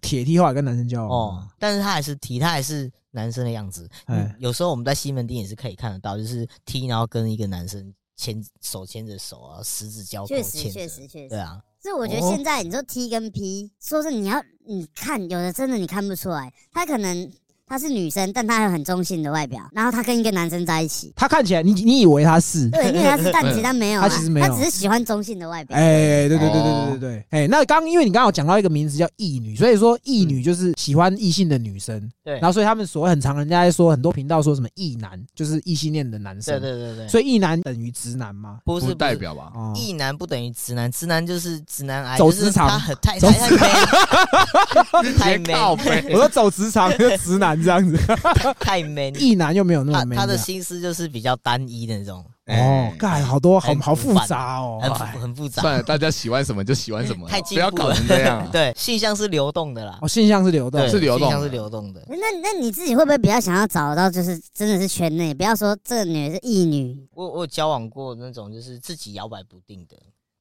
铁 T 后来跟男生交往。哦，，但是他还是 T，他还是男生的样子。哎。嗯，有时候我们在西门町也是可以看得到，就是 T，然后跟一个男生牵手牵着手啊，十指交扣确实牵着，确实确实。对啊，所以我觉得哦。现在你说 T 跟 P，说是你要你看有的真的你看不出来，他可能她是女生，但她有很中性的外表，然后她跟一个男生在一起，她看起来，你你以为她是？对，因为她是，但其实她没有啊，她其实没有。她只是喜欢中性的外表。哎，对对对对哦。对对对，哎，那刚因为你刚刚有讲到一个名词叫异女，所以说异女就是喜欢异性的女生，对。然后所以他们所谓很常人家在说很多频道说什么异男，就是异性恋的男生，对对对对，所以异男等于直男吗？不不是。代表吧？哦，异男不等于直男，直男就是直男癌，走就是职场。他很太走太 太 man，太靠 man 背我说走职场 就直男这样子，太 man，异男又没有那么他 man 他的心思就是比较单一的那种，哦，干好多好很好复复杂杂哦，很很复杂。算了，大家喜欢什么就喜欢什么，太不要搞成这样啊。对，性向是流动的啦。哦，，性向是流动。对，是流动性向是流动的。那那你自己会不会比较想要找到就是真的是圈内，不要说这女的是异女？我我有交往过那种就是自己摇摆不定的，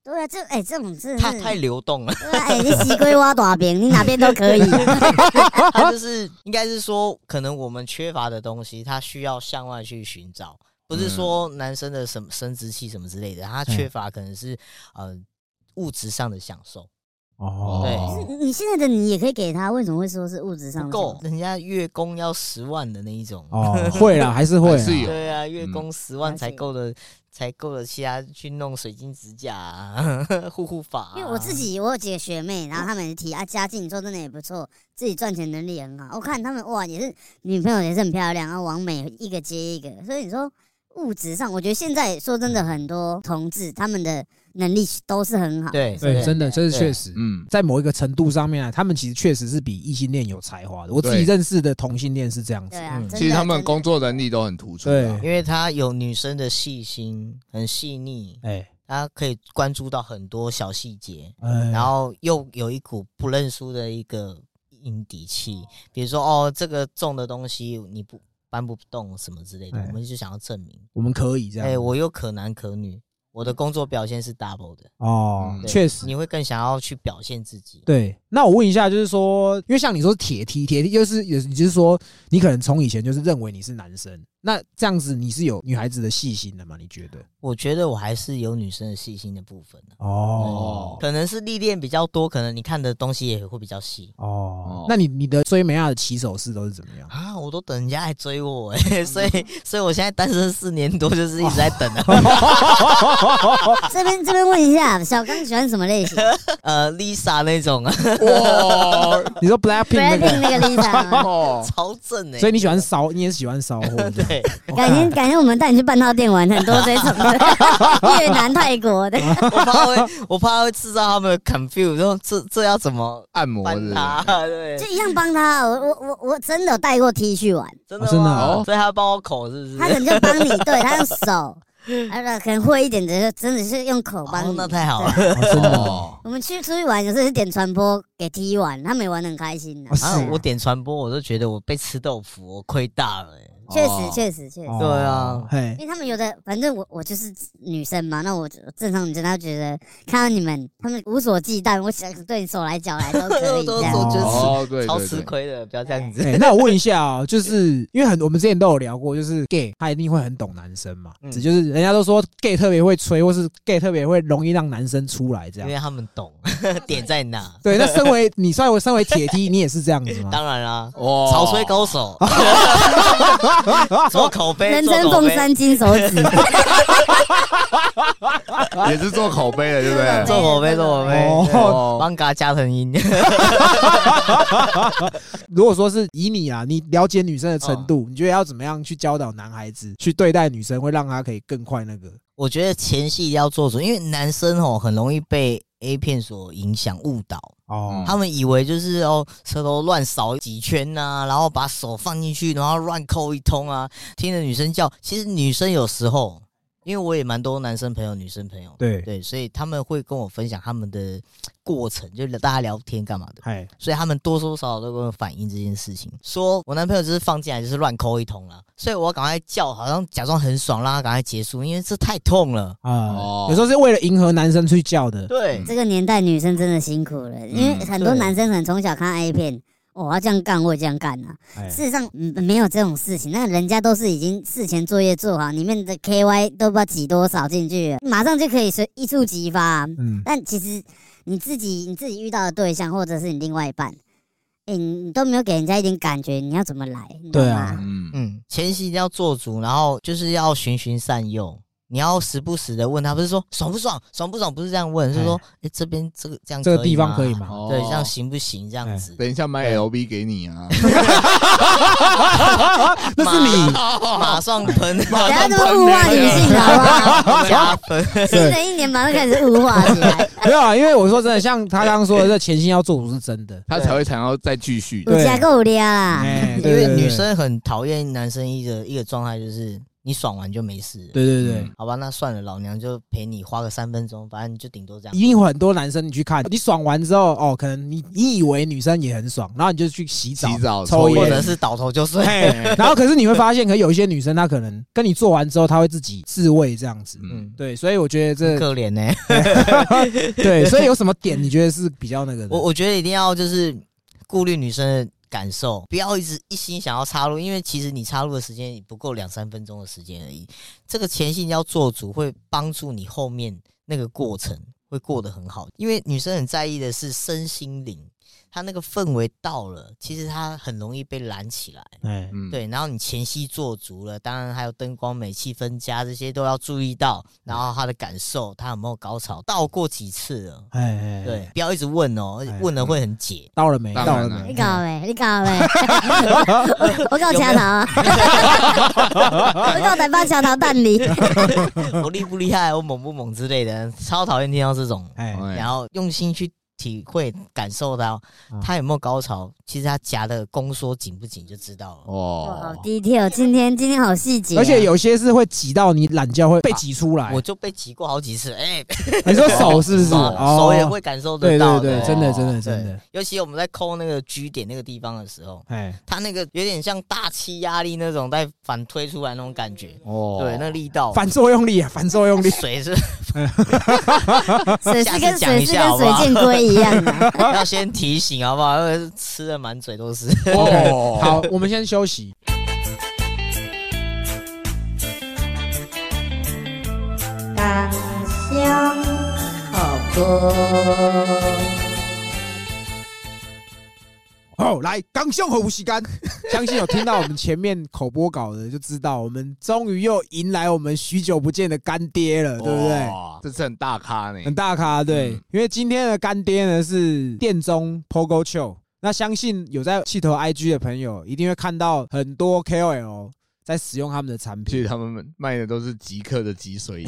对啊，这哎、这种是太太流动了。对啊，哎、你西龟挖大饼，你哪边都可以。他就是应该是说，可能我们缺乏的东西，他需要向外去寻找，不是说男生的什么生殖器什么之类的，他缺乏可能是呃物质上的享受。哦，对。你现在的你也可以给他，为什么会说是物质上的不够，人家月供要十万的那一种。哦，会啦，还是会 对啊，月供十万才够的，才够得起他去弄水晶指甲、啊、护护法、因为我自己我有几个学妹，然后她们也提啊，家境说真的也不错，自己赚钱能力很好。我看她们哇，也是女朋友也是很漂亮，然后完美一个接一个。所以你说物质上，我觉得现在说真的很多同志他们的能力都是很好。对对，真的，这是确实。嗯，在某一个程度上面啊，他们其实确实是比异性恋有才华的。我自己认识的同性恋是这样子对，啊，嗯其实他们工作能力都很突出啊。对因为他有女生的细心，很细腻，哎他可以关注到很多小细节，哎，然后又有一股不认输的一个硬底气。比如说，哦，这个重的东西你不搬不动什么之类的，哎我们就想要证明，我们可以这样哎、样。我又可男可女，我的工作表现是 double 的，哦，确实。你会更想要去表现自己。对，那我问一下，就是说，因为像你说铁梯，铁梯就是有，也就是说，你可能从以前就是认为你是男生，那这样子你是有女孩子的细心的吗？你觉得？我觉得我还是有女生的细心的部分的，哦可能是历练比较多，可能你看的东西也会比较细。哦哦，那你你的追美亚的起手式都是怎么样？啊，我都等人家来追我哎、所以所以我现在单身四年多，就是一直在等啊。这边这边问一下，小刚喜欢什么类型 呃，Lisa 那种啊，哇，你说 Blackpink 那？Blackpink 个，那个 Lisa。哦，超正哎、所以你喜欢骚，你也喜欢骚货，对，改天改天我们带你去半套店玩，很多这种的，越南、泰国的。我怕会我怕会制造他们的 confuse，说这这要怎么按摩是不是办他？对就，一样帮他。我我我我真的有带过 T 去玩，真的哦真的吗哦所以他帮我口是不是他可？能就帮你，对他用手，啊，可能会一点的，就真的是用口帮哦。，那太好了。我们去出去玩，有时候是点传播给 T 玩，他们也玩的很开心的哦。是啊，我点传播，我都觉得我被吃豆腐，我亏大了、欸。确实哦，确实，确实。哦对啊嘿，因为他们有的，反正我我就是女生嘛，那我正常女生，她觉得看到你们，他们无所忌惮，我想对你手来脚来都可以 这样。都我觉得哦，对超吃对对，亏的，不要这样子。哎，那我问一下啊，就是因为很我们之前都有聊过，就是 gay 他一定会很懂男生嘛，嗯只就是人家都说 gay 特别会吹，或是 gay 特别会容易让男生出来这样。因为他们懂 点在哪。对，那身为你身为身为铁梯，你也是这样子吗？当然啦，哇潮吹高手，做口碑，人称做口碑，凤三金手指，也是做口碑的，对不对？做口碑，做口碑。哦帮嘎加藤鹰，如果说是以你啊，你了解女生的程哦度，你觉得要怎么样去教导男孩子去对待女生，会让他可以更快那个？我觉得前戏一定要做足，因为男生哦很容易被 A 片所影响误导，哦，他们以为就是哦舌头乱扫几圈呐、然后把手放进去，然后乱扣一通啊，听着女生叫。其实女生有时候，因为我也蛮多男生朋友、女生朋友，对，对，所以他们会跟我分享他们的过程，就是大家聊天干嘛的。哎，所以他们多多少少都跟我反映这件事情，说我男朋友就是放进来就是乱抠一通啦，所以我要赶快叫，好像假装很爽，让他赶快结束，因为这太痛了。啊哦，有时候是为了迎合男生去叫的。对这个年代女生真的辛苦了，因为很多男生可能从小看 A 片，哦，我要这样干，我也这样干啊。哎，事实上，嗯，没有这种事情，那人家都是已经事前作业做好，里面的 KY 都不知道挤多少进去了，马上就可以随一触即发啊、嗯，但其实你自己你自己遇到的对象，或者是你另外一半，哎、你都没有给人家一点感觉，你要怎么来？对啊？嗯，嗯，前期一定要做足，然后就是要循循善诱。你要时不时的问他，不是说爽不爽，爽不爽，不是这样问，是说，哎、这边这个这样这个地方可以吗？哦对，这样行不行？这样子，等一下买 LV 给你啊，那是你，马上喷，不要这么物化女性的好不好？加分。新的一年马上开始物化起来，没有啊，因为我说真的，像他刚刚说的，这前心要做不是真的。他才会想要再继续。对够了啦。哎，因为女生很讨厌男生一个一个状态，就是你爽完就没事。对对对嗯，好吧，那算了，老娘就陪你花个三分钟，反正就顶多这样一。定会很多男生你去看，你爽完之后，哦，可能你你以为女生也很爽，然后你就去洗澡、洗澡抽烟或者，是倒头就睡。然后可是你会发现，可有一些女生她可能跟你做完之后，她会自己自慰这样子。嗯，嗯，对，所以我觉得这可怜呢、对，所以有什么点你觉得是比较那个的？我我觉得一定要就是顾虑女生的感受，不要一直一心想要插入，因为其实你插入的时间也不够两三分钟的时间而已。这个前戏要做足，会帮助你后面那个过程会过得很好。因为女生很在意的是身心灵，她那个氛围到了，其实他很容易被燃起来。哎，嗯，对，然后你前戏做足了，当然还有灯光美、气氛佳这些都要注意到，然后他的感受，他有没有高潮，到过几次了？哎哎，对，，不要一直问哦哎，问了会很解。到了没？到了没？你搞没，你搞没，我搞掐头啊，我搞台巴掐头蛋里，我厉不厉害，我猛不猛之类的，超讨厌听到这种。然后用心去体会、感受到啊他有没有高潮，其实他夹的宫缩紧不紧就知道了。哦，好哦，detail，今天今天好细节啊，而且有些是会挤到你懒觉会被挤出来我。就被挤过好几次，哎、你说手是不是？手哦手也会感受得到对。对对，真的哦真的真的，尤其我们在抠那个 G 点那个地方的时候，哎，它那个有点像大气压力那种在反推出来那种感觉。哦，对，那力道反作用力啊，反作用力。水是 水是跟水是跟水下好不好箭龟一样的，要先提醒好不好？吃的满嘴都是。OK，哦，好，我们先休息。感香好歌。哦，来，刚胸和无锡干，相信有听到我们前面口播稿的，就知道我们终于又迎来我们许久不见的干爹了，对不对？哇？这次很大咖呢，很大咖，对，嗯。因为今天的干爹呢是店中 Pogo Chill，那相信有在气头 IG 的朋友一定会看到很多 KOL 在使用他们的产品。其实他们卖的都是极客的极水衣，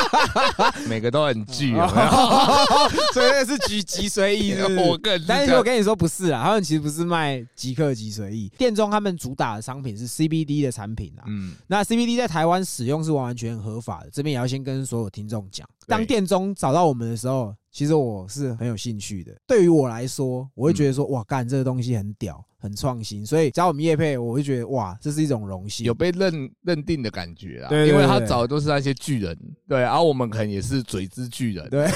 每个都很巨，有没有？所以那是极极随意，是不是我更但是我跟你说不是啊，他们其实不是卖极客极随意，店中他们主打的商品是 CBD 的产品啊。嗯，那 CBD 在台湾使用是完完全全合法的，这边也要先跟所有听众讲。对当店中找到我们的时候，其实我是很有兴趣的。对于我来说，我会觉得说，哇，干这个东西很屌，很创新，所以找我们叶配，我会觉得哇，这是一种荣幸。有被认认定的感觉啊，对对因为他找的都是那些巨人，对，然后我们可能也是嘴之巨人，对，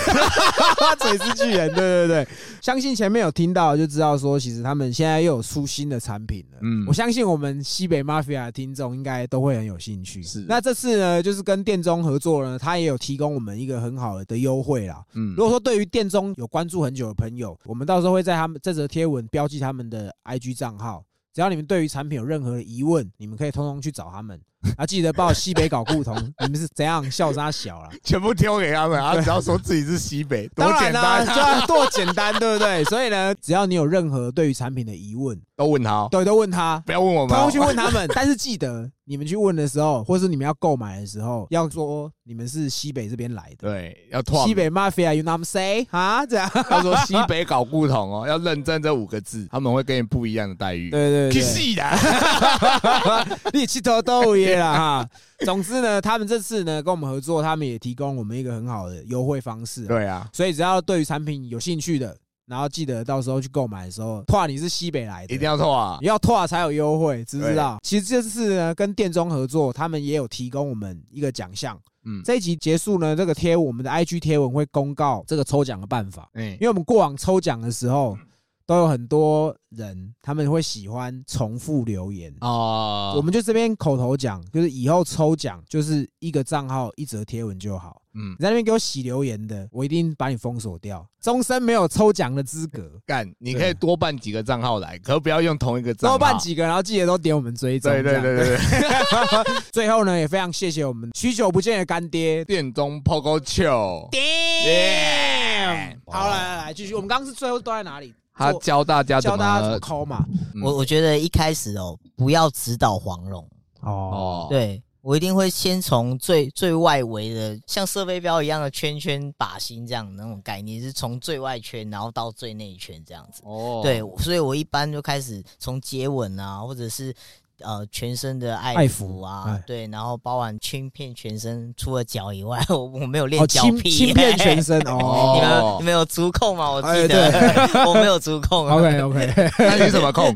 嘴之巨人，对对对，相信前面有听到就知道说，其实他们现在又有出新的产品了。嗯我相信我们西北 Mafia 的听众应该都会很有兴趣。是那这次呢，就是跟店中合作呢，他也有提供我们一个很好的优惠啦。嗯如果说对于店中有关注很久的朋友，我们到时候会在他们这则贴文标记他们的 IG 账号。只要你们对于产品有任何的疑问，你们可以通通去找他们。啊，记得报西北搞故同，你们是怎样笑杀小了？全部丢给他们，啊只要说自己是西北，多简单，多简单，对不对？所以呢，只要你有任何对于产品的疑问，都问他哦，对，都问他，不要问我们哦，通通去问他们。但是记得，你们去问的时候，或是你们要购买的时候，要说你们是西北这边来的。对，要拓西北 mafia，you know what I'm say 啊？这样，他说西北搞不同哦，要认真这五个字，他们会给你不一样的待遇。对对对，去死的，你气头都耶啦哈。总之呢，他们这次呢跟我们合作，他们也提供我们一个很好的优惠方式啊。对啊，所以只要对于产品有兴趣的，然后记得到时候去购买的时候，拓你是西北来的，一定要拓啊你！要拓才有优惠，知不知道？其实这次呢跟店中合作，他们也有提供我们一个奖项。嗯，这一集结束呢，这个贴我们的 IG 贴文会公告这个抽奖的办法，嗯因，为我们过往抽奖的时候都有很多人他们会喜欢重复留言。哦，我们就这边口头讲，就是以后抽奖就是一个账号一则贴文就好。嗯你在那边给我洗留言的，我一定把你封锁掉，终身没有抽奖的资格。干，你可以多办几个账号来，可不要用同一个账号。多办几个，然后记得都点我们追踪。对对对对对，最后呢，也非常谢谢我们许久不见的干爹。店中泡高球，耶好，来来来，继续。我们刚刚是最后都在哪里？他教大家怎教大家怎么么抠嘛。嗯。我我觉得一开始哦，不要指导黄龙，哦，哦，对我一定会先从最最外围的，像射飞镖一样的圈圈靶心这样那种概念，是从最外圈然后到最内圈这样子。哦，对，所以我一般就开始从接吻啊，或者是呃全身的爱爱抚抚啊哎，对，然后包含轻片全身，除了脚以外，我我没有练脚皮，轻片全身你哦。们你们有足控吗？我哎记得、我没有足控 OK OK，那你什么控？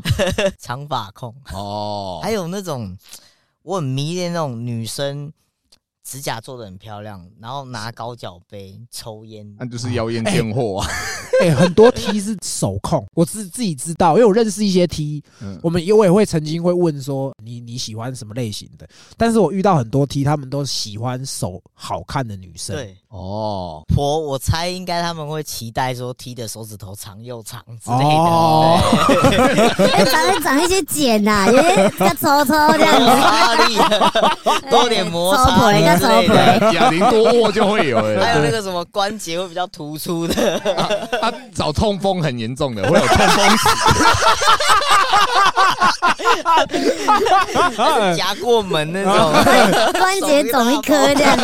长发控，哦，还有那种我很迷恋那种女生。指甲做的很漂亮，然后拿高脚杯抽烟，那就是妖艳贱货啊。哎，很多 T 是手控，我自自己知道，因为我认识一些 T，嗯我们我也会曾经会问说你你喜欢什么类型的，但是我遇到很多 T，他们都喜欢手好看的女生。，对哦，婆，我猜应该他们会期待说踢的手指头长又长之类的。哦长长一些茧呐，有些要抽抽这样摩子，擦力，多点摩擦抽力腿之类的。哑铃多握就会有了。还有那个什么关节会比较突出的，他找痛风很严重的，会有痛风死。夹过门那种。关节肿一颗这样子。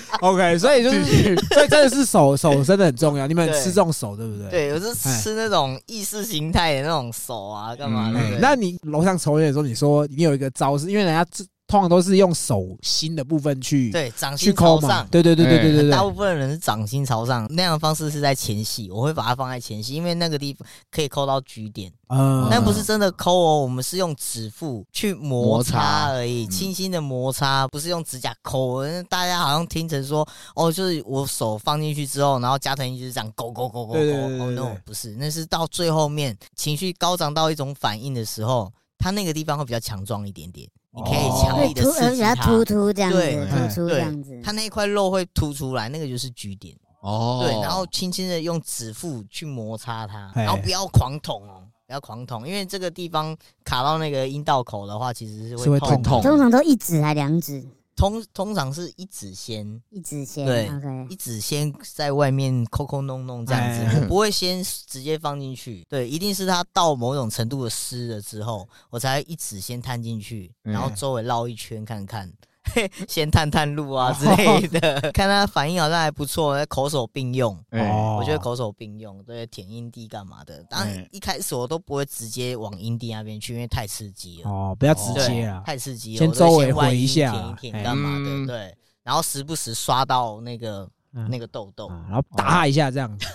OK，所以就是，所以真的是手手真的很重要。你们吃这种手，对不对？。对，我是吃那种意识形态的那种手啊，干嘛的？嗯那你楼上抽烟的时候，你说你有一个招式，因为人家这通常都是用手心的部分去对掌去心朝上。。对对对对对对大。部分人是掌心朝上，那样的方式是在前戏，我会把它放在前戏，因为那个地方可以抠到 G 点，嗯但不是真的抠哦，我们是用指腹去摩摩擦擦而已，嗯轻轻的摩擦，不是用指甲抠。大家好像听成说，哦，就是我手放进去之后，然后加藤鹰就是这样勾勾勾勾勾，对对对对哦，no，不是，那是到最后面情绪高涨到一种反应的时候，它那个地方会比较强壮一点点，你可以强力的突而刺激它。突突这样子，对突出这样子。它那一块肉会凸出来，那个就是据点。哦对，然后轻轻的用指腹去摩擦它，然后不要狂捅哦，不要狂捅，因为这个地方卡到那个阴道口的话，其实是会痛。痛通常都一指还两指，通通常是一指先，一指先。对 OK，一指先在外面抠抠弄弄这样子，哎我不会先直接放进去，对，一定是它到某种程度的湿了之后，我才一指先探进去，嗯然后周围绕一圈看看。嘿，先探探路啊之类的，看他反应好像还不错，口手并用，哎哦我觉得口手并用，对，舔阴蒂干嘛的？当然嗯一开始我都不会直接往阴蒂那边去，因为太刺激了，哦，不要直接啊。太刺激了。先我都会周围回一下舔一舔哎干嘛嗯的？对，然后时不时刷到那个嗯那个痘痘，啊然后打他一下这样子。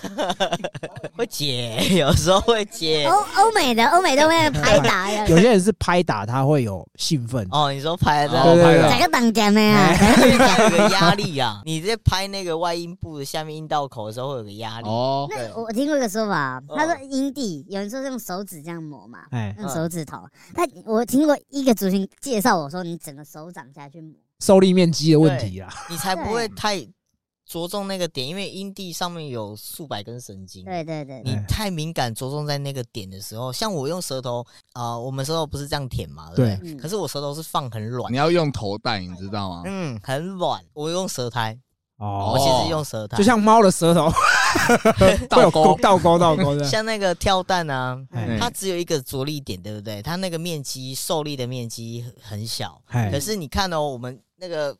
会解，有时候会解。欧欧美的欧美都会拍打有些人是拍打他会有兴奋，哦，你说拍的，哦拍的哪个挡点的啊？会有个压力啊！你在拍那个外阴部的下面阴道口的时候，会有个压力。哦，那我听过一个说法，嗯他说阴蒂有人说是用手指这样抹嘛，哎，用手指头。他我听过一个族群介绍我说，你整个手掌下去抹，受力面积的问题啦。你才不会太着重那个点，因为阴蒂上面有数百根神经。对对对，你太敏感，着重在那个点的时候，像我用舌头啊、我们舌头不是这样舔嘛，对可是我舌头是放很软。你，要用头带，你知道吗？嗯，很软。我用舌苔，哦。我其实用舌苔，就像猫的舌头。倒钩。勾 倒钩倒钩的。像那个跳蛋啊，哎它只有一个着力点，对不对？它那个面积受力的面积很很小，哎可是你看哦，我们那个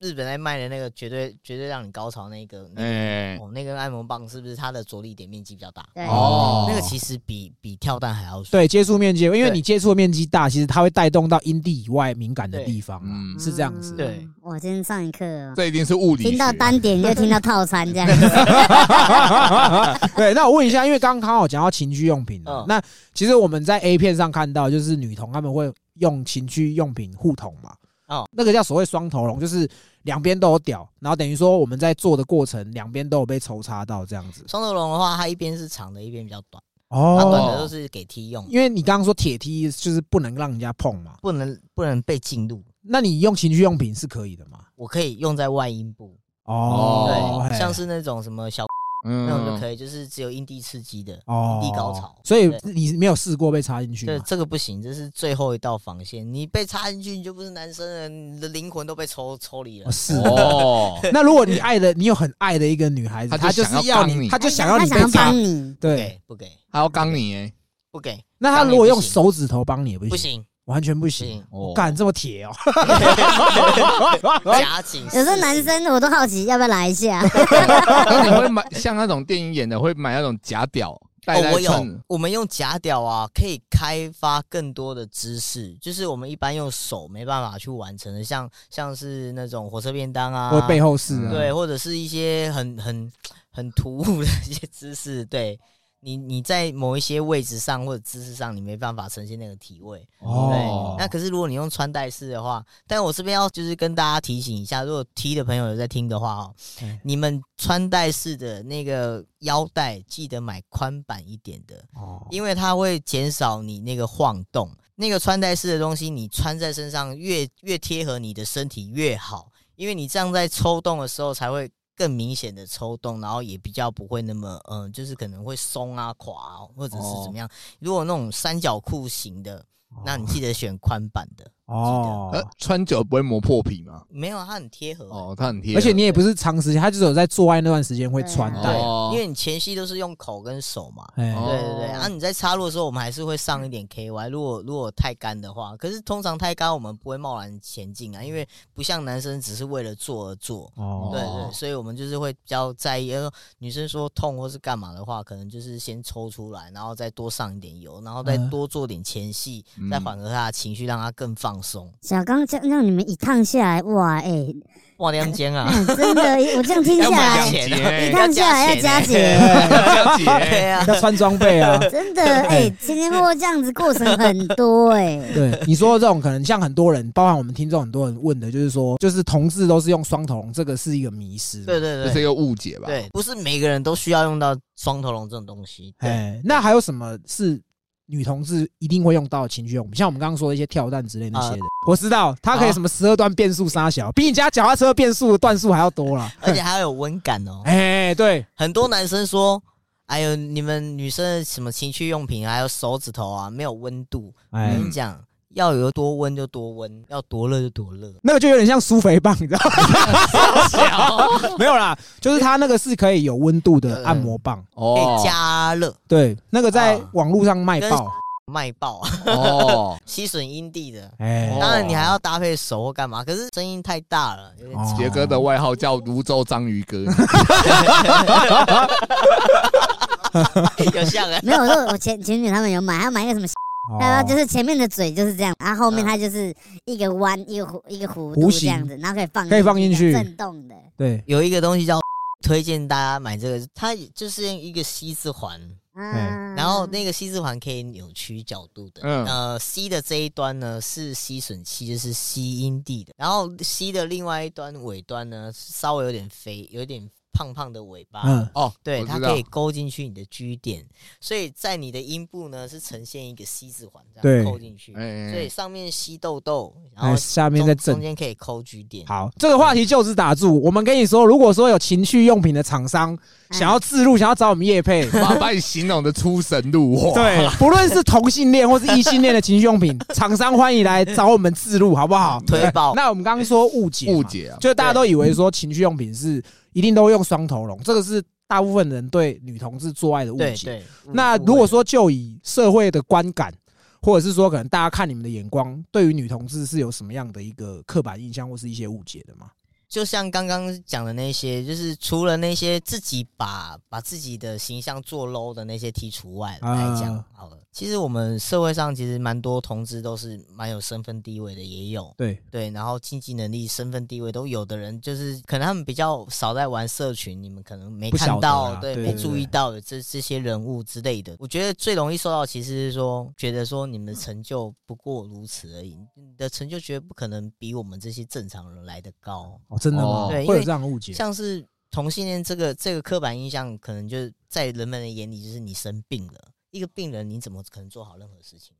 日本在卖的那个绝对绝对让你高潮那个，那个哎，哦，那个按摩棒是不是它的着力点面积比较大？对哦那个其实比比跳蛋还要小。对，接触面积，因为对你接触的面积大，其实它会带动到阴蒂以外敏感的地方是这样子。对嗯，我今天上一课哦，这一定是物理学。听到单点就听到套餐这样子。对，那我问一下，因为刚刚好讲到情趣用品那其实我们在 A 片上看到，就是女童她们会用情趣用品互捅嘛。哦那个叫所谓双头龙，就是两边都有屌，然后等于说我们在做的过程，两边都有被抽插到这样子。双头龙的话，它一边是长的，一边比较短，它短哦，的都是给踢用，因为你刚刚说铁踢就是不能让人家碰嘛，不能不能被进入。那你用情趣用品是可以的嘛？我可以用在外阴部，哦，对，像是那种什么小那种就嗯，可以，就是只有阴蒂刺激的，哦阴蒂高潮。所以你没有试过被插进去对，这个不行，这是最后一道防线。你被插进去，你就不是男生了，你的灵魂都被抽抽离了哦。是哦，那如果你爱的，你有很爱的一个女孩子，她就是要你她就想要你被插帮，你，对。不给，不给，还要刚你哎，不给，那她如果用手指头帮你也不行，不行，完全不不行。行，哦，干这么铁哦，夹紧。有时候男生我都好奇要不要来一下，那你会买像那种电影演的，会买那种假屌戴哦，我有衬，我们用假屌啊，可以开发更多的姿势，就是我们一般用手没办法去完成的，像像是那种火车便当啊，或背后式啊，对，或者是一些很很很突兀的一些姿势，对你你在某一些位置上或者姿势上，你没办法呈现那个体位。哦对，那可是如果你用穿戴式的话，但我这边要就是跟大家提醒一下，如果 T 的朋友有在听的话哦嗯，你们穿戴式的那个腰带记得买宽版一点的，哦因为它会减少你那个晃动。那个穿戴式的东西，你穿在身上越越贴合你的身体越好，因为你这样在抽动的时候才会更明显的抽动，然后也比较不会那么嗯、就是可能会松啊垮啊，或者是怎么样。如果那种三角裤型的，那你记得选宽版的。哦呃，穿久不会磨破皮吗？没有，它很贴合。哦，它很贴合，而且你也不是长时间，它就只有在做爱那段时间会穿对戴。哦因为你前戏都是用口跟手嘛。对对对，啊，你在插入的时候，我们还是会上一点 KY。如果如果太干的话，可是通常太干，我们不会贸然前进啊，因为不像男生只是为了做而做。哦对对，所以我们就是会比较在意，呃，女生说痛或是干嘛的话，可能就是先抽出来，然后再多上一点油，然后再嗯多做点前戏，嗯再缓和她的情绪，让她更放松。小刚这样让你们一趟下来，哇，哎、哇，两间啊，哎 真的，我这样听下来，钱一啊，趟下来要加钱钱，要对结，啊，要穿装备啊。真的，哎、前前后后这样子过程很多、哎，对你说的这种，可能像很多人，包含我们听众很多人问的，就是说，就是同志都是用双头龙，这个是一个迷失。对对对，这是一个误解吧？对，不是每个人都需要用到双头龙这种东西。对，哎，那还有什么是女同志一定会用到的情趣用品？像我们刚刚说的一些跳蛋之类那些的，我知道它可以什么十二段变速杀小，比你家脚踏车变速的段数还要多了。而且还要有温感哦。哎，对，很多男生说，哎呦，你们女生的什么情趣用品，还有手指头啊，没有温度。我哎跟，你讲，要有多温就多温，要多热就多热。那个就有点像苏肥棒，你知道吗？没有啦，就是它那个是可以有温度的按摩棒，可哦以，加热对，那个在啊网络上卖爆。卖爆，哦，吸吮阴蒂的。哎哦，当然，你还要搭配手或干嘛，可是声音太大了，杰哥的外号叫泸州章鱼哥，有像啊。没有，我我前前女他们有买，还要买一个什么，哦然后就是前面的嘴就是这样，然后后面它就是一个弯，一个弧，一个弧度这样子，然后可以放可以放进去震动的，对，有一个东西叫推荐大家买这个，它就是一个 C 字环，嗯，然后那个吸字环可以扭曲角度的，嗯。呃，C 的这一端呢是吸吮器，就是吸阴蒂的，然后 C 的另外一端尾端呢稍微有点飞，有点胖胖的尾巴，嗯，哦，对，它可以勾进去你的 G 点，所以在你的阴部呢是呈现一个 C 字环这样扣进去，哎所以上面吸痘痘，然哎，后下面在中中。间可以抠 G 点，好，这个话题就此打住。我们跟你说，如果说有情趣用品的厂商想要自入，想要找我们叶配，把把你形容的出神入化，对，不论是同性恋或是异性恋的情趣用品，厂商欢迎来找我们自入，好不好？推爆。那我们刚刚说误解，误，解啊，就大家都以为说情趣用品是一定都用双头龙，这个是大部分人对女同志做爱的误解。那如果说就以社会的观感，或者是说可能大家看你们的眼光，对于女同志是有什么样的一个刻板印象或是一些误解的吗？就像刚刚讲的那些，就是除了那些自己把把自己的形象做 low 的那些剔除外来讲啊，好了，其实我们社会上其实蛮多同志都是蛮有身份地位的，也有对，对，然后经济能力、身份地位都有的人，就是可能他们比较少在玩社群，你们可能没看到，啊对，没注意到的这这些人物之类的。我觉得最容易受到其实是说，觉得说你们的成就不过如此而已，你的成就绝对不可能比我们这些正常人来的高。哦，真的吗？哦会有这样误解。像是同性恋这个这个刻板印象，可能就是在人们的眼里，就是你生病了，一个病人你怎么可能做好任何事情？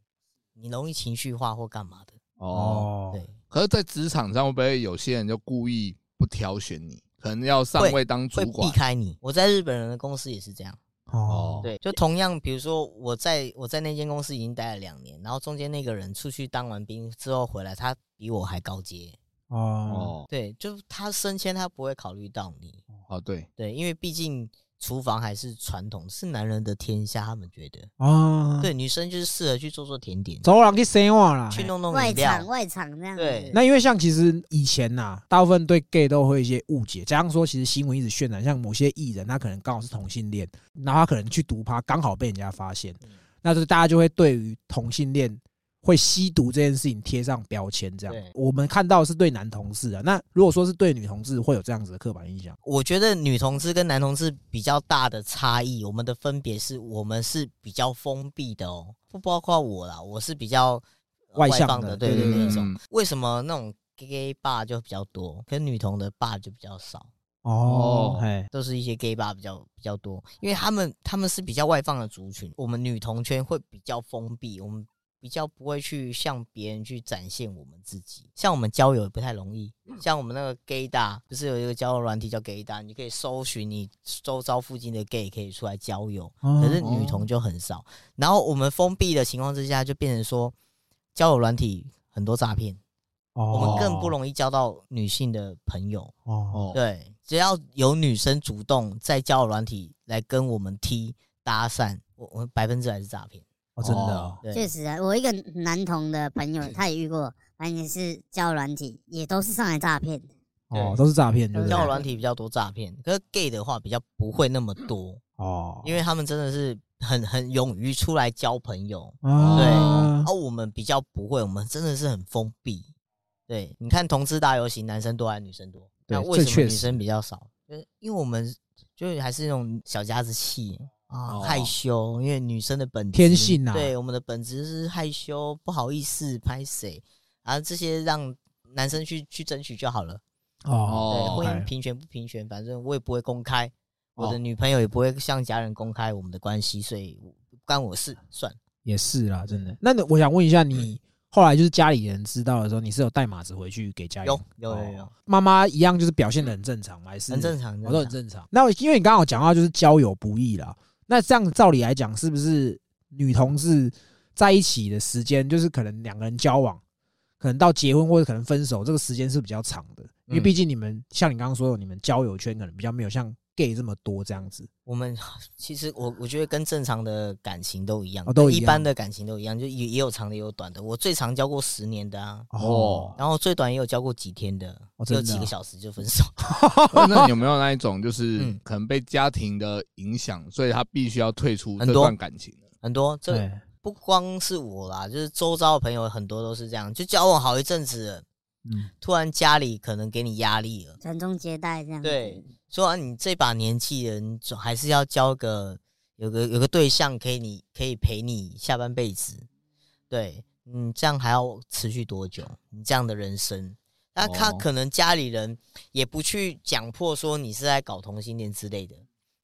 你容易情绪化或干嘛的？哦，对，可是，在职场上会不会有些人就故意不挑选你？可能要上位当主管避管，开你。我在日本人的公司也是这样，哦，对，就同样，比如说我在我在那间公司已经待了两年，然后中间那个人出去当完兵之后回来，他比我还高阶，哦，哦，对，就他升迁他不会考虑到你，哦，对，对，因为毕竟厨房还是传统，是男人的天下，他们觉得，哦，对，女生就是适合去做做甜点，走廊去生活啦。去弄弄外饮料场，外场这样子。对。那因为像其实以前呐、大部分对 gay 都会有一些误解，加上说其实新闻一直渲染，像某些艺人他可能刚好是同性恋，然后他可能去毒趴，刚好被人家发现，嗯。那就是大家就会对于同性恋会吸毒这件事情贴上标签，这样我们看到是对男同志啊，那如果说是对女同志，会有这样子的刻板印象？我觉得女同志跟男同志比较大的差异，我们的分别是我们是比较封闭的哦，不包括我啦，我是比较呃外向的放的，对对对对对，那种嗯。为什么那种 gay bar 就比较多，跟女同的 bar 就比较少，哦哎，都是一些 gay bar 比较比较多，因为他们他们是比较外放的族群，我们女同圈会比较封闭，我们比较不会去向别人去展现我们自己，像我们交友也不太容易，像我们那个 gay 大，不是有一个交友软体叫 gay 大，你可以搜寻你周遭附近的 gay 可以出来交友，哦可是女同就很少。然后我们封闭的情况之下，就变成说交友软体很多诈骗，哦我们更不容易交到女性的朋友。哦哦，对，只要有女生主动在交友软体来跟我们踢搭讪，我我百分之百是诈骗。哦，真的哦对，确实啊，我一个男同的朋友，他也遇过，反正也是交友软体，也都是上来诈骗的。哦，都是诈骗，对不对交友软体比较多诈骗，可是 gay 的话比较不会那么多，哦，因为他们真的是很很勇于出来交朋友。啊对，而、我们比较不会，我们真的是很封闭。对，你看同志大游行，男生多还是女生多？对那为这确实什么女生比较少？就是因为我们就是还是那种小家子气啊，哦害羞，因为女生的本质天性啊对，我们的本质是害羞，不好意思拍谁，啊，这些让男生去去争取就好了。对，哦，婚姻平权不平权，反正我也不会公开，我的哦女朋友也不会向家人公开我们的关系，所以不关我事，算。也是啦，真的。那我想问一下，你后来就是家里人知道的时候，你是有带马子回去给家里有人？有有有哦，妈妈一样就是表现的很正常吗？还是很正常，我都很正常。那因为你刚刚有讲到就是交友不易啦，那这样照理来讲，是不是女同志在一起的时间，就是可能两个人交往，可能到结婚或者可能分手，这个时间是比较长的？因为嗯毕竟你们像你刚刚说的，你们交友圈可能比较没有像 gay 这么多这样子。我们 其实我我觉得跟正常的感情都一样，哦都一样跟一般的感情都一样，就也也有长的也有短的。我最长交过十年的啊，哦然后最短也有交过几天的，只有几个小时就分手。那有没有那一种，就是嗯可能被家庭的影响，所以他必须要退出这段感情的？很多这，不光是我啦，就是周遭的朋友很多都是这样，就交往好一阵子了，嗯，突然家里可能给你压力了。传宗接代这样子。对，说啊，你这把年纪了，你总还是要交个有个有个对象，可以你可以陪你下半辈子。对，嗯，这样还要持续多久？你这样的人生，那他哦可能家里人也不去讲破说你是在搞同性恋之类的，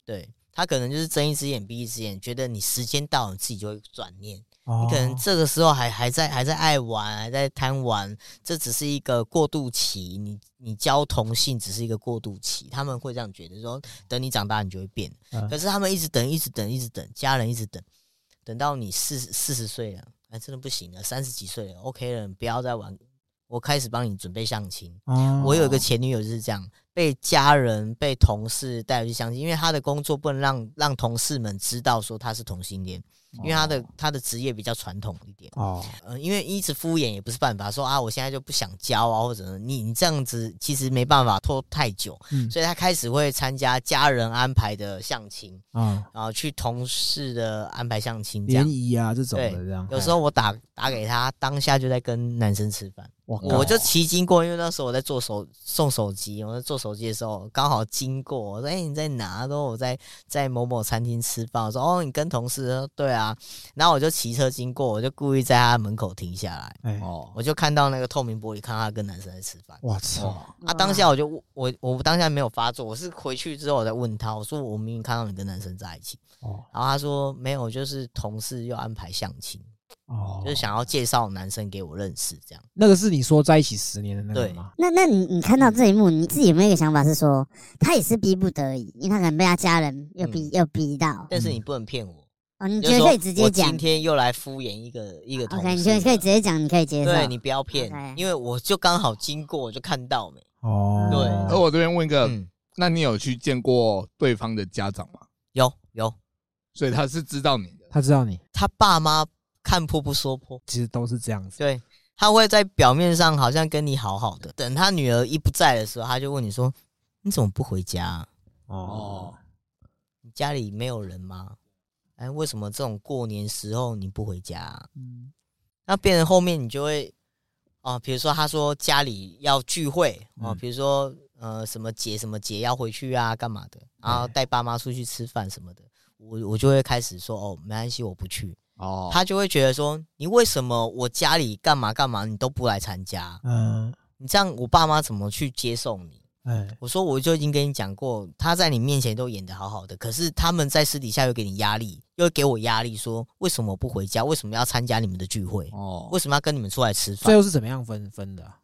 对他可能就是睁一只眼闭一只眼，觉得你时间到了，你自己就会转念。你你可能这个时候还还在还在爱玩，还在贪玩，这只是一个过渡期。你你交同性只是一个过渡期，他们会这样觉得说，等你长大你就会变。嗯可是他们一直等，一直等，一直等，家人一直等，等到你四四十岁了，哎，真的不行了，三十几岁了，OK 了，不要再玩。我开始帮你准备相亲。哦我有一个前女友就是这样，被家人、被同事带去相亲，因为她的工作不能让让同事们知道说她是同性恋。因为他的他的职业比较传统一点。哦，呃，因为一直敷衍也不是办法，说啊，我现在就不想教啊，或者你你这样子其实没办法拖太久，嗯所以他开始会参加家人安排的相亲，啊，然后去同事的安排相亲这样联。谊啊这种的对这样，有时候我打打给他，当下就在跟男生吃饭，我我就骑经过，因为那时候我在做手送手机，我在做手机的时候刚好经过，我说：“哎、你在哪？”他说：“我在在某某餐厅吃饭。”我说：“哦，你跟同事？”说：“对啊。”然后我就骑车经过，我就故意在他门口停下来，哎，哦，我就看到那个透明玻璃，看到他跟男生在吃饭。我操，啊，当下我就我我当下没有发作，我是回去之后我再问他，我说我明明看到你跟男生在一起，哦然后他说没有，就是同事又安排相亲，哦，就是想要介绍男生给我认识，这样。那个是你说在一起十年的那个对吗？那那你你看到这一幕，你自己有没有一个想法是说，他也是逼不得已，因为他可能被他家人又逼、又逼到。但是你不能骗我，哦，你觉得可以直接讲我今天又来敷衍一个一个同事？OK，你觉得可以直接讲，你可以接受。对你不要骗因为我就刚好经过，我就看到没。哦，对而我这边问一个，嗯，那你有去见过对方的家长吗？有有，所以他是知道你的。他知道你他爸妈看破不说破，其实都是这样子，对，他会在表面上好像跟你好好的，等他女儿一不在的时候，他就问你说：“你怎么不回家啊、哦，你家里没有人吗？哎，为什么这种过年时候你不回家啊、嗯。那变成后面你就会哦，比如说他说家里要聚会哦，嗯。比如说呃什么节什么节要回去啊，干嘛的，然后带爸妈出去吃饭什么的，我我就会开始说哦，没关系，我不去。哦，他就会觉得说，你为什么我家里干嘛干嘛你都不来参加？嗯，你这样我爸妈怎么去接受你？哎，我说我就已经跟你讲过，他在你面前都演的好好的，可是他们在私底下又给你压力，又给我压力，说为什么我不回家？为什么要参加你们的聚会？哦为什么要跟你们出来吃饭最？后是怎么样分分的啊？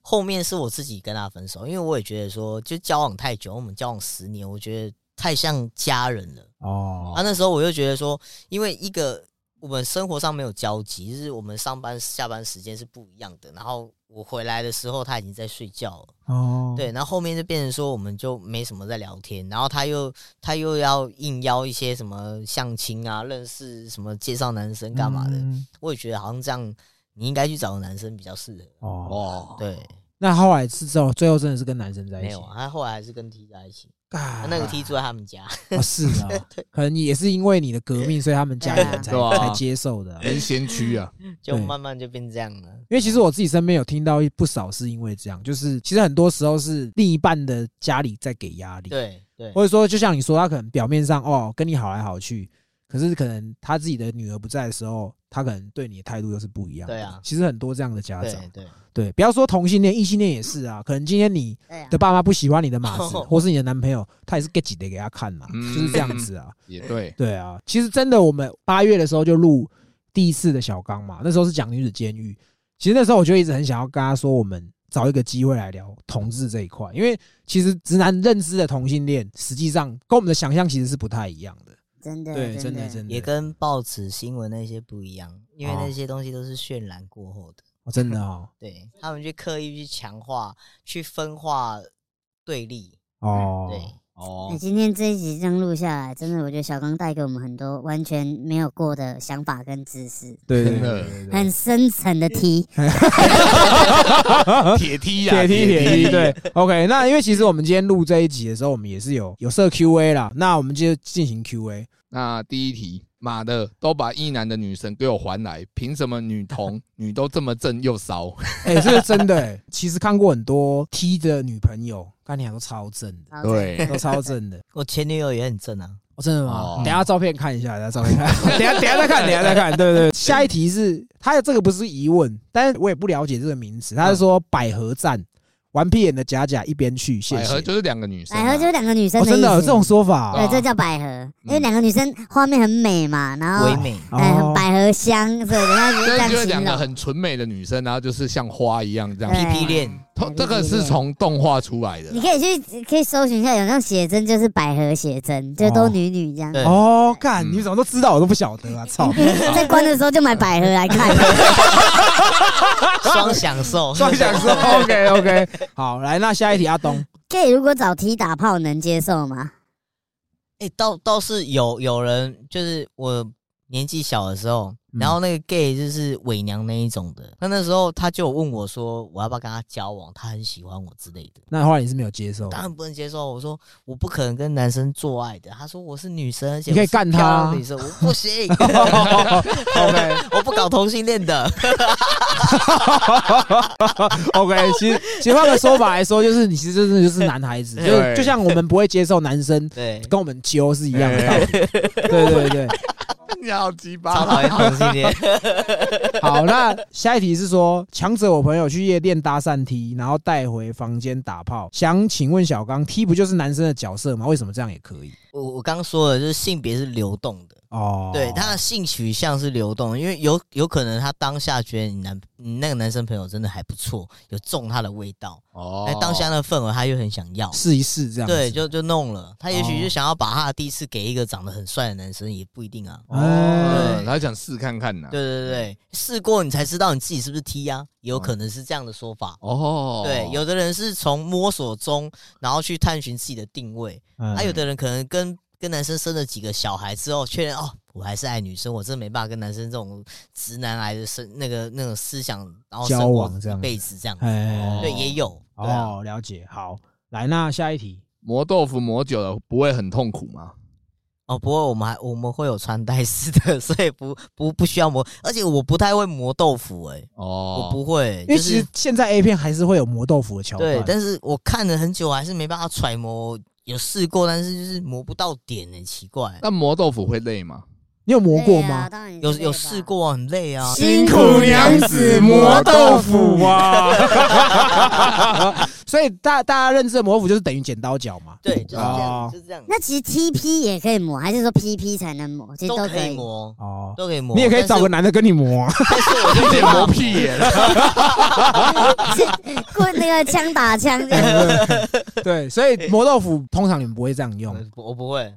后面是我自己跟他分手，因为我也觉得说，就交往太久，我们交往十年，我觉得太像家人了。哦啊，那时候我就觉得说，因为一个我们生活上没有交集，就是我们上班下班时间是不一样的。然后我回来的时候，他已经在睡觉了。哦，对，然后后面就变成说，我们就没什么在聊天，然后他又他又要应邀一些什么相亲啊，认识什么介绍男生干嘛的，嗯我也觉得好像这样，你应该去找个男生比较适合。哦，哦，对，那后来是之后，最后真的是跟男生在一起没有，啊，他后来还是跟 T 在一起，那个踢住在他们家，哦是啊，可能也是因为你的革命，所以他们家里人才啊。才接受的啊。人先驱啊，就慢慢就变这样了。因为其实我自己身边有听到不少是因为这样，就是其实很多时候是另一半的家里在给压力，对对。或者说就像你说，他可能表面上哦跟你好来好去，可是可能他自己的女儿不在的时候，他可能对你的态度又是不一样。对啊其实很多这样的家长对，对，不要说同性恋，异性恋也是啊。可能今天你的爸妈不喜欢你的马子，或是你的男朋友，他也是 get 几的给他看嘛，嗯就是这样子啊。也对，对啊，其实真的，我们八月的时候就录第一次的小刚嘛，那时候是讲女子监狱。其实那时候我就一直很想要跟他说，我们找一个机会来聊同志这一块，因为其实直男认知的同性恋，实际上跟我们的想象其实是不太一样的。真的，对，真的的真的也跟报纸新闻那些不一样，因为哦那些东西都是渲染过后的。哦，真的 哦对他们去刻意去强化、去分化对立。哦，对，哦那，今天这一集这样录下来，真的，我觉得小刚带给我们很多完全没有过的想法跟知识，对对真的很深层的题。铁梯呀，铁梯铁梯，对，OK。那因为其实我们今天录这一集的时候，我们也是有有设 Q&A 啦，那我们就进行 Q&A。那第一题，妈的，都把一男的女神给我还来，凭什么女同 女都这么正又骚？哎、这个真的哎、其实看过很多 T 的女朋友，看起来都超正的，对，都超正的。我前女友也很正啊。哦，真的吗？哦等下照片看一下，等下照片看，等一下等一下再看，等下再看。对对对，下一题是他的这个不是疑问，但是我也不了解这个名词。他是说百合站，顽皮眼的假假一边去，谢谢。百合就是两个女生啊，百合就是两个女生哦，的意思。真的有这种说法对，哦？这叫百合，因为两个女生画面很美嘛，然后唯美，哎，哦百合香，所以人家就这就是就是形。两个很纯美的女生，然后就是像花一样这样。对屁屁恋，同这个是从动画出来的你，可以去可以搜寻一下，有那种写真就是百合写真，就都女女这样。对哦，干，嗯你怎么都知道，我都不晓得啊！操，在关的时候就买百合来看。双享受，双享受。OK OK，好，来，那下一题，阿东。gay 如果找 T 打炮能接受吗？哎、倒倒是有有人，就是我年纪小的时候，嗯。然后那个 gay 就是伪娘那一种的，那那时候他就有问我说我要不要跟他交往，他很喜欢我之类的。那后来你是没有接受，当然不能接受，我说我不可能跟男生做爱的。他说我是女生，而且你可以干他我不行，OK。我不搞同性恋的。OK，其实其实换个说法来说，就是你其实真的就是男孩子，就对就像我们不会接受男生对，跟我们揪是一样的道理。对 对对，你好鸡超巴，讨厌同性恋。好，那下一题是说，强者我朋友去夜店搭讪 T，然后带回房间打炮，想请问小刚，T 不就是男生的角色吗？为什么这样也可以？我我刚说了就是性别是流动的，哦，对他的性取向是流动的，因为有有可能他当下觉得你男你那个男生朋友真的还不错，有中他的味道，哦哎、当下那个氛围他又很想要，试一试这样。对，就就弄了。他也许哦就想要把他的第一次给一个长得很帅的男生，也不一定啊。哦对，他想试看看呢，对对对，试过你才知道你自己是不是 T 啊，也有可能是这样的说法。哦，对，有的人是从摸索中，然后去探寻自己的定位，嗯，还、有的人可能跟跟男生生了几个小孩之后，确认哦，我还是爱女生，我真的没办法跟男生这种直男癌的生那个那种思想，然后交往这样辈子这样子。哎，对，也有。哦，了解。好，来，那下一题，磨豆腐磨久了不会很痛苦吗？哦，不过我们还我们会有穿戴式的，所以不不不需要磨，而且我不太会磨豆腐、欸，哦，我不会，因为其就是实现在 A 片还是会有磨豆腐的桥段。对，但是我看了很久，还是没办法揣摩。有试过，但是就是磨不到点呢、奇怪。那磨豆腐会累吗？你有磨过吗？当然有有试过，很累啊。辛苦娘子磨豆腐啊！所以大大家认知的磨斧就是等于剪刀脚嘛。对，就是这哦样，就是这样，那其实 TP 也可以磨，还是说 PP 才能磨？其实都可可以磨，哦，都可以磨。你也可以找个男的跟你磨但是我就剪磨屁眼，棍那个枪打枪这样。对，所以磨豆腐通常你们不会这样用。我不会，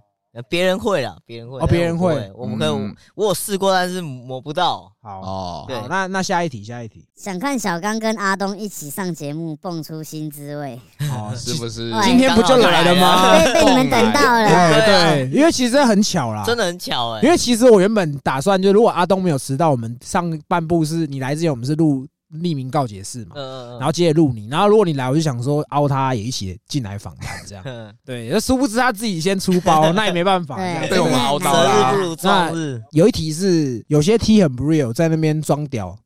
别人会啦，别人会。哦别人会我们可以嗯，我有试过，但是摸不到。好，哦，对，那那下一题，下一题。想看小刚跟阿东一起上节目，蹦出新滋味，哦，是不是？哎今天不就来了吗？被被你们等到了。对对啊对，因为其实很巧啦，真的很巧哎、因为其实我原本打算，就如果阿东没有迟到，我们上半部是你来之前，我们是录匿名告解室嘛，嗯然后接着录你，然后如果你来，我就想说凹他也一起进来访谈这样。嗯，对，那殊不知他自己先出包，那也没办法。被我们熬到择了啊日不如撞日。有一题是有些 T 很不 real，在那边装屌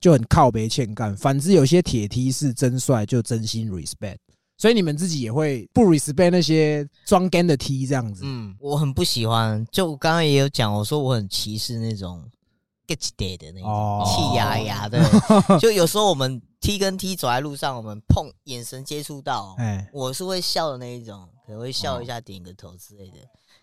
就很靠北欠干；反之，有些铁 T 是真帅，就真心 respect。所以你们自己也会不 respect 那些装 gan 的 T 这样子。嗯，我很不喜欢。就我刚刚也有讲，我说我很歧视那种 get day 的那种哦。气压压的。就有时候我们 T 跟 T 走在路上，我们碰眼神接触到，哎，我是会笑的那一种，可能会笑一下、点个头之类的。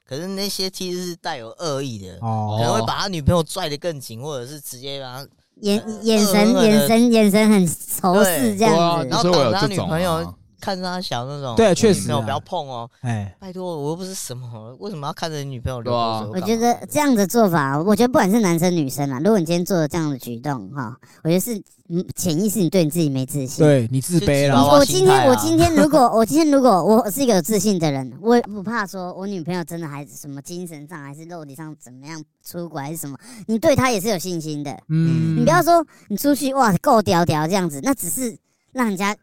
可是那些 T 是带有恶意的，哦。可能会把他女朋友拽得更紧，或者是直接把他，眼眼神眼神眼神很仇视这样子，然后挡他女朋友啊看着他小那种。对确实啊女朋友不要碰哦，哎，拜托，我又不是什么，为什么要看着你女朋友流对啊口水？我觉得这样的做法，我觉得不管是男生女生啊，如果你今天做了这样的举动哈，我觉得是嗯潜意识你对你自己没自信。对你自卑了。我今天，我今天如果我今天如果我是一个有自信的人，我也不怕说我女朋友真的还是什么精神上还是肉体上怎么样出轨还是什么，你对她也是有信心的。嗯你不要说你出去哇够屌屌这样子，那只是让人家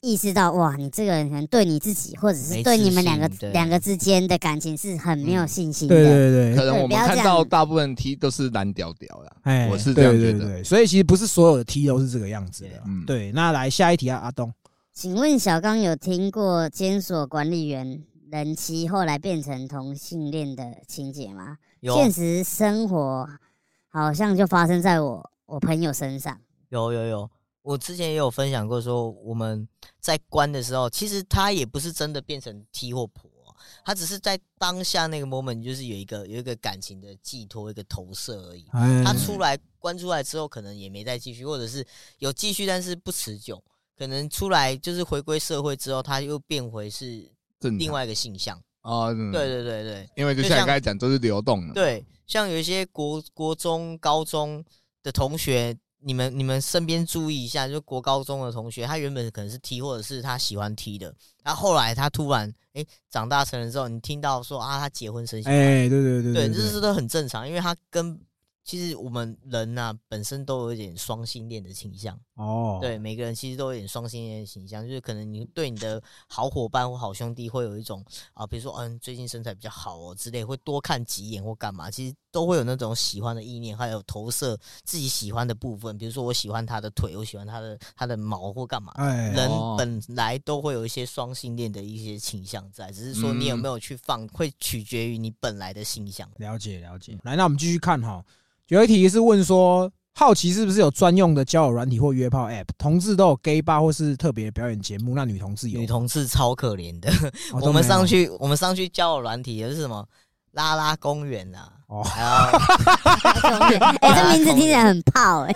意识到哇，你这个人可能对你自己或者是没对你们两个两个之间的感情是很没有信心对的。对对对，可能我们看到大部分 T 都是蓝屌屌啦。哎，我是这样对觉得对对，所以其实不是所有的 T 都是这个样子的。嗯，对，那来下一题啊，阿东。请问小刚有听过监所管理员人妻后来变成同性恋的情节吗？有现实生活好像就发生在我我朋友身上。有有有，我之前也有分享过，说我们在关的时候，其实他也不是真的变成 T 或婆，他只是在当下那个 moment 就是有一个有一个感情的寄托，一个投射而已。哎他出来关出来之后，可能也没再继续，或者是有继续，但是不持久。可能出来就是回归社会之后，他又变回是正另外一个形象。哦，嗯对，对对对因为就就像刚才讲，都是流动的。，对，像有一些国国中、高中的同学，你们你们身边注意一下，就国高中的同学，他原本可能是踢或者是他喜欢踢的，然后后来他突然哎、长大成人之后，你听到说啊他结婚生小孩，哎，对对对对，对，这是都很正常，因为他跟其实我们人呐、本身都有一点双性恋的倾向，哦，对，每个人其实都有点双性恋的倾向，就是可能你对你的好伙伴或好兄弟会有一种啊，比如说嗯最近身材比较好哦之类，会多看几眼或干嘛，其实都会有那种喜欢的意念，还有投射自己喜欢的部分，比如说我喜欢他的腿，我喜欢他的他的毛或干嘛。哎，人哦本来都会有一些双性恋的一些倾向在，只是说你有嗯没有去放，会取决于你本来的性向。了解了解。来，那我们继续看哈，有一题是问说，好奇是不是有专用的交友软体或约炮 App？同志都有 gay bar 或是特别表演节目，那女同志有女同志超可怜的，哦我们上，去我们上去交友软体也是什么？拉拉公园啊，哦。还有 哎，这名字听起来很泡哎。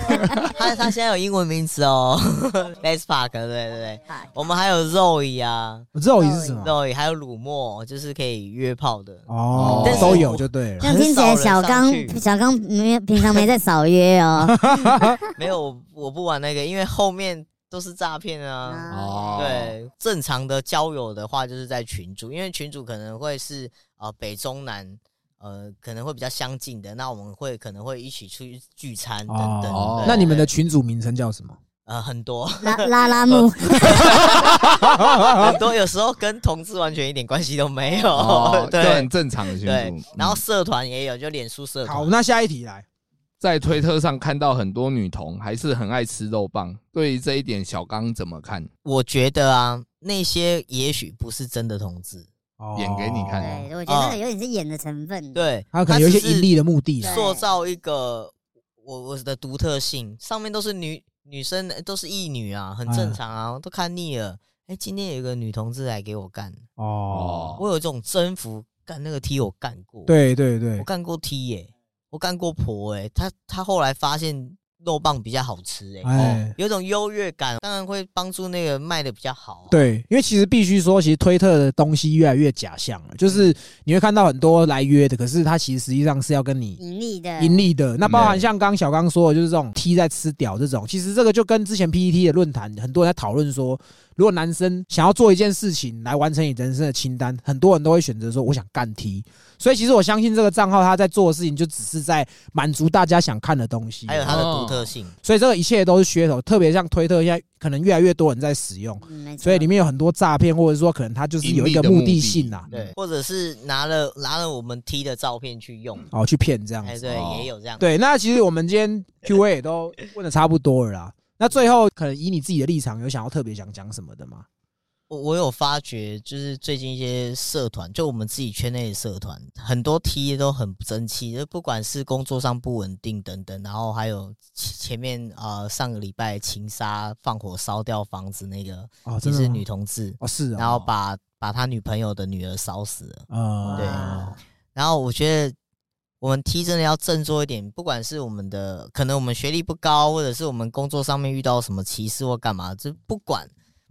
他他现在有英文名词哦，Les Park，对对对，我们还有 Zoe 啊。没有我知道我意思是什么，Zoe 还有乳墨，就是可以约炮的。哦但，都有就对了。听起来小刚小刚没平常没在少约哦。没有，我我不玩那个，因为后面都是诈骗啊。哦，，对，正常的交友的话，就是在群主，因为群主可能会是呃北中南，呃可能会比较相近的，那我们会可能会一起出去聚餐等等。哦对那你们的群组名称叫什么？呃很多拉拉拉木，很多，有时候跟同志完全一点关系都没有。哦，这对很正常的群对组。，然后嗯社团也有，就脸书社好，团。那下一题来。在推特上看到很多女童还是很爱吃肉棒，对于这一点，小刚怎么看？我觉得啊，那些也许不是真的同志，哦演给你看。对，我觉得那个有点是演的成分。，对，他可能有一些盈利的目的。塑造一个我我的独特性，上面都是女女生，都是异女啊，很正常啊，都看腻了。哎、今天有一个女同志来给我干，哦，我有这种征服，干那个 T 我干过，，对对对。我，干过 T 耶、我干过婆哎、他他后来发现肉棒比较好吃哎、哦，有种优越感，当然会帮助那个卖的比较好、啊。对，因为其实必须说，其实推特的东西越来越假象了，就是你会看到很多来约的，可是他其实实际上是要跟你盈利的，盈利的。那包含像刚小刚说的，就是这种 T 在吃屌这种，其实这个就跟之前 PPT 的论坛很多人在讨论说，如果男生想要做一件事情来完成你人生的清单，很多人都会选择说我想干 T。所以其实我相信这个账号他在做的事情，就只是在满足大家想看的东西。还有他的独特性，所以这个一切都是噱头，特别像推特现在可能越来越多人在使用。嗯，所以里面有很多诈骗，或者说可能他就是有一个目的性啊，对，或者是拿了拿了我们 T 的照片去用，哦，去骗这样哎，子。对，哦也有这样。对，那其实我们今天 Q&A 也都问的差不多了啦。那最后可能以你自己的立场，有想要特别想讲什么的吗？我我有发觉，就是最近一些社团，就我们自己圈内的社团，很多 T 都很不争气，就不管是工作上不稳定等等，然后还有前前面呃上个礼拜情杀放火烧掉房子那个，哦，也真的吗是女同志，哦，是啊，然后把把他女朋友的女儿烧死了。哦，对然后我觉得我们 T 真的要振作一点，不管是我们的可能我们学历不高，或者是我们工作上面遇到什么歧视或干嘛，就不管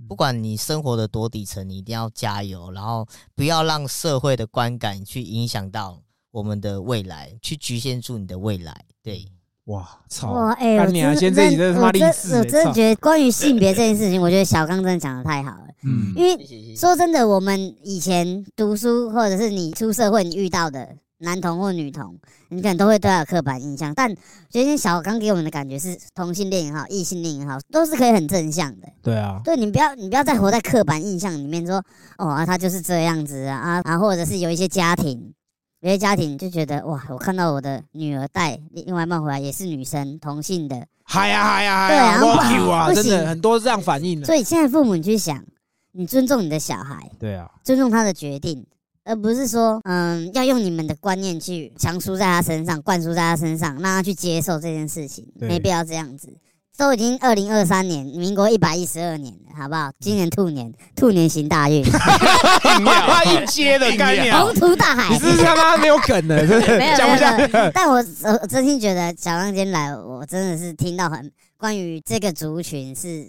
不管你生活的多底层，你一定要加油，然后不要让社会的观感去影响到我们的未来，去局限住你的未来。对，哇，操！哇，哎、你啊！真今天这集真的他妈我真励志欸，操我真的觉得关于性别这件事情，我觉得小刚真的讲的太好了。嗯因为。说真的，我们以前读书或者是你出社会，你遇到的男童或女童，你可能都会对他有刻板印象。但觉得小刚给我们的感觉是，同性恋也好，异性恋也好，都是可以很正向的。对啊，对你不要，你不要再活在刻板印象里面说，哦啊，他就是这样子啊啊啊，或者是有一些家庭，有些家庭就觉得哇，我看到我的女儿带另外一半回来也是女生，同性的，嗨呀嗨呀嗨呀，对啊哇 Q 啊，真的很多这样反应的。所以现在父母你去想，你尊重你的小孩，对啊，尊重他的决定，而不是说，嗯，要用你们的观念去强输在他身上，灌输在他身上，让他去接受这件事情，对没必要这样子。都已经二零二三年，民国一百一十二年了，好不好？今年兔年，兔年行大运，一接的概念，宏图大海你。是他妈没有梗的，真的没有讲不下没有去。但我我我真心觉得小浪今天来，我真的是听到很关于这个族群是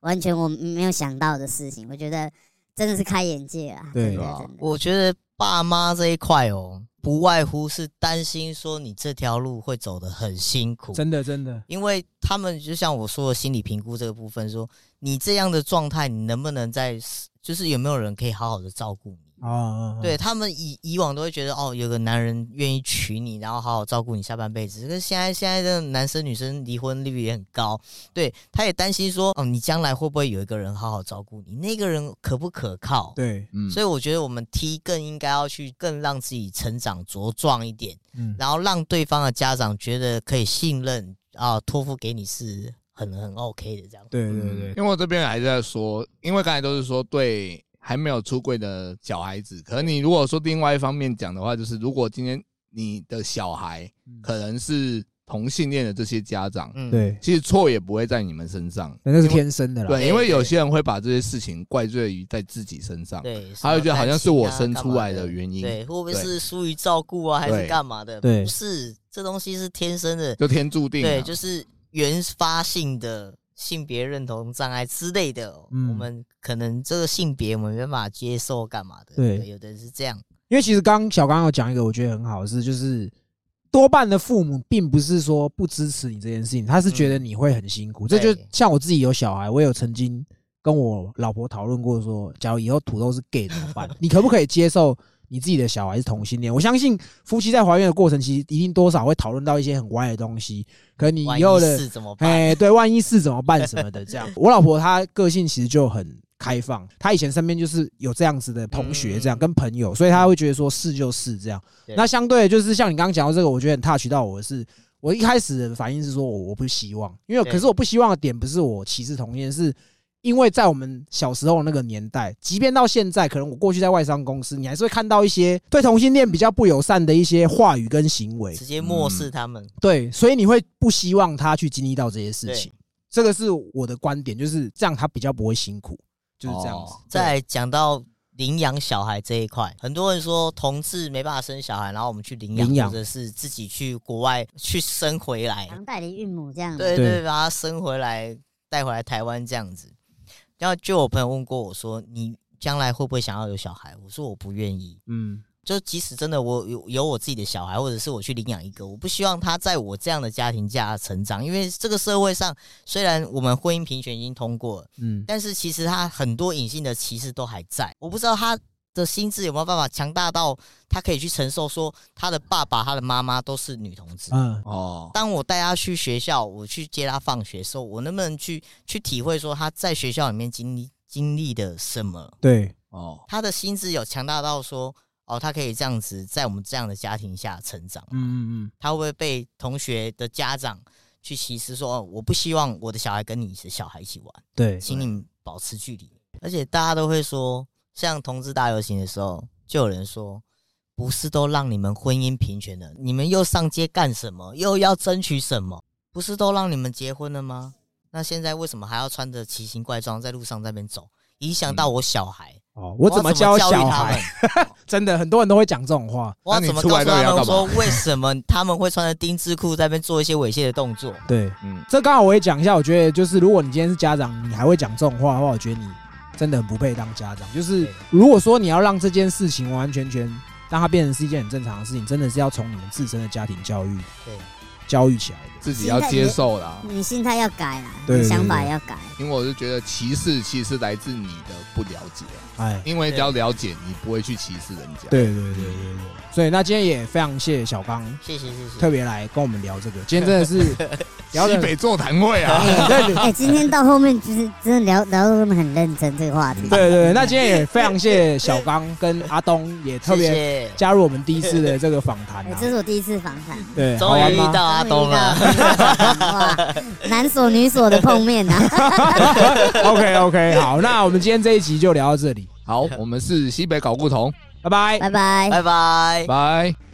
完全我没有想到的事情，我觉得真的是开眼界啊！对啊。我觉得爸妈这一块哦，不外乎是担心说你这条路会走得很辛苦，真的真的，因为他们就像我说的心理评估这个部分，说你这样的状态，你能不能在，就是有没有人可以好好的照顾你？哦，对他们以以往都会觉得哦，有个男人愿意娶你，然后好好照顾你下半辈子。可是现在现在的男生女生离婚率也很高，对，他也担心说哦，你将来会不会有一个人好好照顾你？那个人可不可靠？对，嗯，所以我觉得我们 T 更应该要去更让自己成长茁壮一点，嗯，然后让对方的家长觉得可以信任啊，托付给你是很很 OK 的这样。对对对，因为我这边还在说，因为刚才都是说对还没有出柜的小孩子，可能你如果说另外一方面讲的话，就是如果今天你的小孩可能是同性恋的这些家长，嗯，对，其实错也不会在你们身上，那是天生的啦。对，因为有些人会把这些事情怪罪于在自己身上，对，他会觉得好像是我生出来的原因，对，会不会是疏于照顾啊，还是干嘛的？对。不是，这东西是天生的，就天注定啊，对，就是原发性的性别认同障碍之类的。嗯我们可能这个性别我们没办法接受，干嘛的？对有的人是这样，因为其实刚小刚有讲一个我觉得很好的事，就是多半的父母并不是说不支持你这件事情，他是觉得你会很辛苦。这就像我自己有小孩，我有曾经跟我老婆讨论过说，假如以后土豆是 gay 怎么办？你可不可以接受你自己的小孩是同性恋？我相信夫妻在怀孕的过程，其实一定多少会讨论到一些很歪的东西，可能你以后的是怎么办？哎，对，万一是怎么办什么的，这样。我老婆她个性其实就很开放，她以前身边就是有这样子的同学，这样嗯跟朋友，所以她会觉得说是就是这样。那相对的就是像你刚刚讲到这个，我觉得很 touch 到我的是，我一开始的反应是说我我不希望，因为可是我不希望的点不是我歧视同性恋，是因为在我们小时候那个年代，即便到现在，可能我过去在外商公司，你还是会看到一些对同性恋比较不友善的一些话语跟行为直。接漠视他们。对，所以你会不希望他去经历到这些事情。这个是我的观点，就是这样，他比较不会辛苦，就是这样子哦。再讲到领养小孩这一块，很多人说同志没办法生小孩，然后我们去领养，领养或者是自己去国外去生回来，当代理孕母这样。对对对，把他生回来带回来台湾这样子。然后就有朋友问过我说：“你将来会不会想要有小孩？”我说：“我不愿意。嗯，”就即使真的我有有我自己的小孩，或者是我去领养一个，我不希望他在我这样的家庭下成长，因为这个社会上虽然我们婚姻平权已经通过了，嗯，但是其实他很多隐性的歧视都还在。我不知道他的心智有没有办法强大到他可以去承受，说他的爸爸、他的妈妈都是女同志。嗯，哦，当我带他去学校，我去接他放学的时候，我能不能去去体会说他在学校里面经历经历的什么？对，哦，他的心智有强大到说，哦，他可以这样子在我们这样的家庭下成长嗯？嗯嗯他会不会被同学的家长去歧视说，哦，我不希望我的小孩跟你的小孩一起玩？嗯，对，请你保持距离。而且大家都会说，像同志大游行的时候，就有人说，不是都让你们婚姻平权了，你们又上街干什么？又要争取什么？不是都让你们结婚了吗？那现在为什么还要穿着奇形怪状在路上在那边走，影响到我小孩？哦，我怎么教小孩？们？真的，很多人都会讲这种话。我怎么告诉他们说，为什么他们会穿着丁字裤在那边做一些猥亵的动作？对，嗯，这刚好我也讲一下，我觉得就是如果你今天是家长，你还会讲这种话的话，我觉得你真的很不配当家长。就是如果说你要让这件事情完完全全让它变成是一件很正常的事情，真的是要从你们自身的家庭教育对，教育起来的。自己要接受啦，你心态要改啦，对想法也要改。因为我是觉得歧视其实来自你的不了解，哎，因为只要了解，你不会去歧视人家。对对对对对。所以那今天也非常谢谢小刚谢谢谢谢。特别来跟我们聊这个，今天真的是 聊的西北座谈会啊，哎，今天到后面就是真的聊聊得很认真这个话题。对对，那今天也非常谢谢小刚跟阿东，也特别谢谢加入我们第一次的这个访谈这是我第一次访谈，对，终于遇？到阿东了。哇，男所女所的碰面呐、啊。OK OK，好，那我们今天这一集就聊到这里，好，我们是西北搞不同，拜拜。拜拜。拜拜。拜。